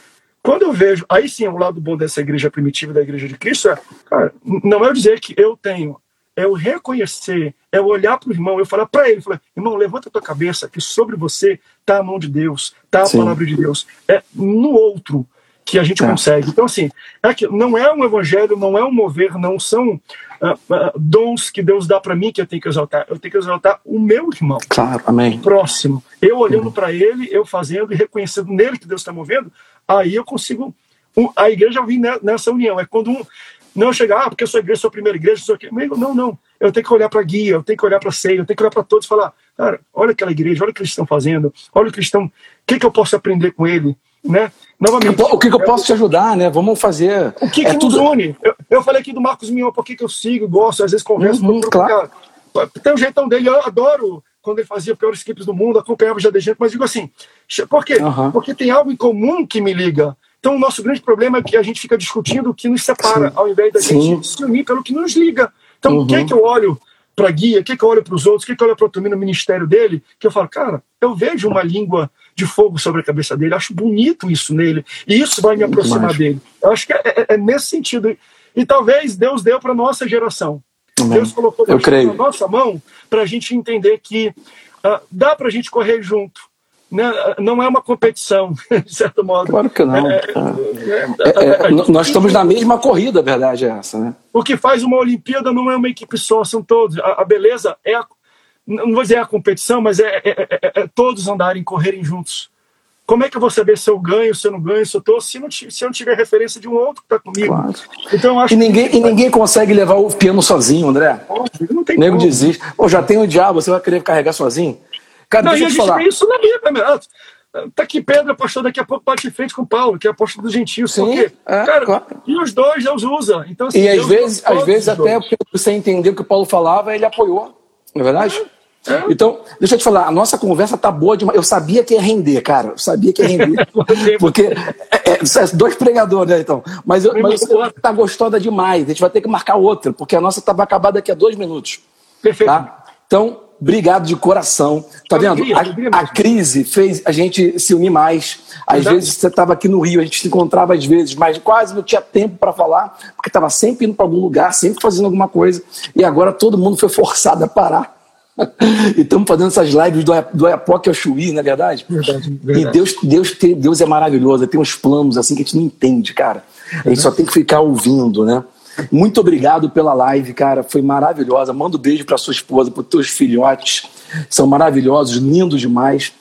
Quando eu vejo, aí sim, o lado bom dessa igreja primitiva, da igreja de Cristo, é, cara, não é eu dizer que eu tenho, é eu reconhecer, é eu olhar para o irmão, eu falar para ele, falar, irmão, levanta a tua cabeça, que sobre você está a mão de Deus, está a palavra de Deus. É no outro que a gente é. consegue. Então, assim, é que não é um evangelho, não é um mover, não são uh, dons que Deus dá para mim que eu tenho que exaltar. Eu tenho que exaltar o meu irmão. Claro, amém. Próximo. Eu olhando uhum. para ele, eu fazendo e reconhecendo nele que Deus está movendo, aí eu consigo. Um, a igreja vir nessa união. É quando um. Não chegar, ah, porque eu sou igreja, sou a primeira igreja, sou aqui. Não, não. Eu tenho que olhar para a guia, eu tenho que olhar para a ceia, eu tenho que olhar para todos e falar: cara, olha aquela igreja, olha o que eles estão fazendo, olha o que eles estão. O que, que eu posso aprender com ele? Né? Novamente, o que, que eu posso te ajudar, né? Vamos fazer. O que, que é nos tudo... une? Eu, eu, falei aqui do Marcos Mion, por que, eu sigo, gosto, às vezes converso uhum, claro. Tem um jeitão dele, eu adoro quando ele fazia piores clipes do mundo, acompanhava já de gente, mas digo assim, por quê? Uhum. Porque tem algo em comum que me liga. Então, o nosso grande problema é que a gente fica discutindo o que nos separa, Sim. ao invés da Sim. gente se unir pelo que nos liga. Então, uhum. o que é que eu olho para guia, o que, é que eu olho para os outros, o que, é que eu olho para o no ministério dele, que eu falo, cara, eu vejo uma língua de fogo sobre a cabeça dele, acho bonito isso nele, e isso vai me aproximar dele. Eu acho que é, é, é, nesse sentido. E talvez Deus deu para nossa geração. Amém. Deus colocou na nossa mão para a gente entender que uh, dá para a gente correr junto né, não é uma competição, *laughs* de certo modo. Claro que não. É, é, é, é nós estamos na mesma corrida, a verdade é essa, né? O que faz uma Olimpíada não é uma equipe só, são todos. A, a beleza é, a, não vou dizer a competição, mas é, é, todos andarem, correrem juntos. Como é que eu vou saber se eu ganho, se eu não ganho, se eu tô, se, não, se eu não tiver referência de um outro que está comigo? Claro. Então, acho e ninguém, que... e ninguém consegue levar o piano sozinho, André. Não tem Nego como. desiste. Pô, já tem o diabo, você vai querer carregar sozinho? Cara, não, deixa e a gente falar. isso na Bíblia, meu. Tá aqui Pedro, apóstolo, daqui a pouco bate em frente com Paulo, que é apóstolo dos gentios. Sim, porque, é, cara, claro. e os dois Deus usa. Então, assim, e às vezes, às vezes até você entendeu o que o Paulo falava, ele apoiou. Não é verdade? É, é. Então, deixa eu te falar, a nossa conversa tá boa demais. Eu sabia que ia render, cara. Eu sabia que ia render. *laughs* porque é, é, é, dois pregadores, né, então. Mas, eu, mas tá gostosa demais. A gente vai ter que marcar outra, porque a nossa tá, vai acabar daqui a dois minutos. Perfeito. Tá? Então, Obrigado de coração. Tá vendo? A, a, crise fez a gente se unir mais. Às vezes você estava aqui no Rio, a gente se encontrava às vezes, mas quase não tinha tempo para falar, porque estava sempre indo para algum lugar, sempre fazendo alguma coisa. E agora todo mundo foi forçado a parar. *laughs* e estamos fazendo essas lives do, do Ayapoque ao Chuí, não é verdade? Verdade, verdade. E Deus, Deus, Deus é maravilhoso, tem uns planos assim que a gente não entende, cara. A gente só tem que ficar ouvindo, né? Muito obrigado pela live, cara. Foi maravilhosa. Manda um beijo para sua esposa, para os teus filhotes. São maravilhosos, lindos demais.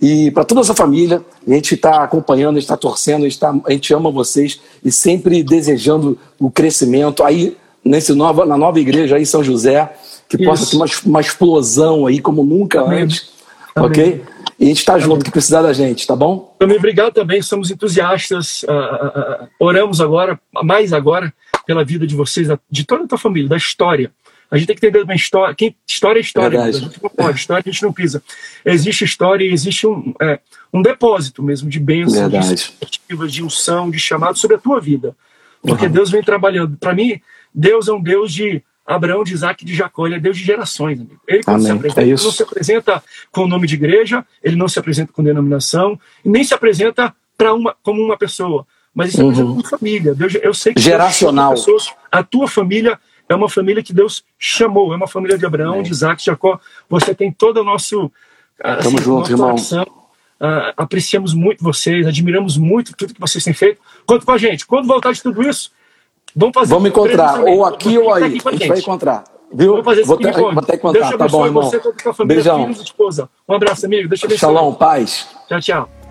E para toda essa família, a gente está acompanhando, a gente está torcendo, a gente, tá, a gente ama vocês e sempre desejando o crescimento. Aí, nesse nova, na nova igreja aí em São José, que Isso. possa ter uma, uma, explosão aí como nunca Amém. antes. Amém. Ok? E a gente está junto, que precisar da gente, tá bom? Também obrigado também, somos entusiastas. Uh, uh, oramos agora, mais agora, pela vida de vocês, de toda a tua família, da história. A gente tem que entender uma história. Quem, história é história. A gente não pode, história a gente não pisa. Existe história e existe um, é, um depósito mesmo de bênçãos, de expectativas, de unção, de chamado sobre a tua vida. Porque uhum. Deus vem trabalhando. Para mim, Deus é um Deus de Abraão, de Isaac e de Jacó. Ele é Deus de gerações, amigo. Ele, quando Amém. se apresenta, é ele não se apresenta com o nome de igreja, ele não se apresenta com denominação, e nem se apresenta para uma, como uma pessoa, mas apresenta uhum. como família. Deus, eu sei que Geracional. Pessoas, a tua família é uma família que Deus chamou, é uma família de Abraão, de Isaac, de Jacó. Você tem todo o nosso. Assim, Tamo junto, irmão. Uh, apreciamos muito vocês, admiramos muito tudo que vocês têm feito. Conta com a gente. Quando voltar de tudo isso, Vamos fazer Vamos encontrar, ou aqui ou aí. a gente vai encontrar. Viu? Vamos fazer vou, ter, vou ter que contar. Tá bom, irmão. Você, família, Beijão. Filhos, esposa. Um abraço, amigo. Deixa eu Shalom, paz. Tchau, tchau.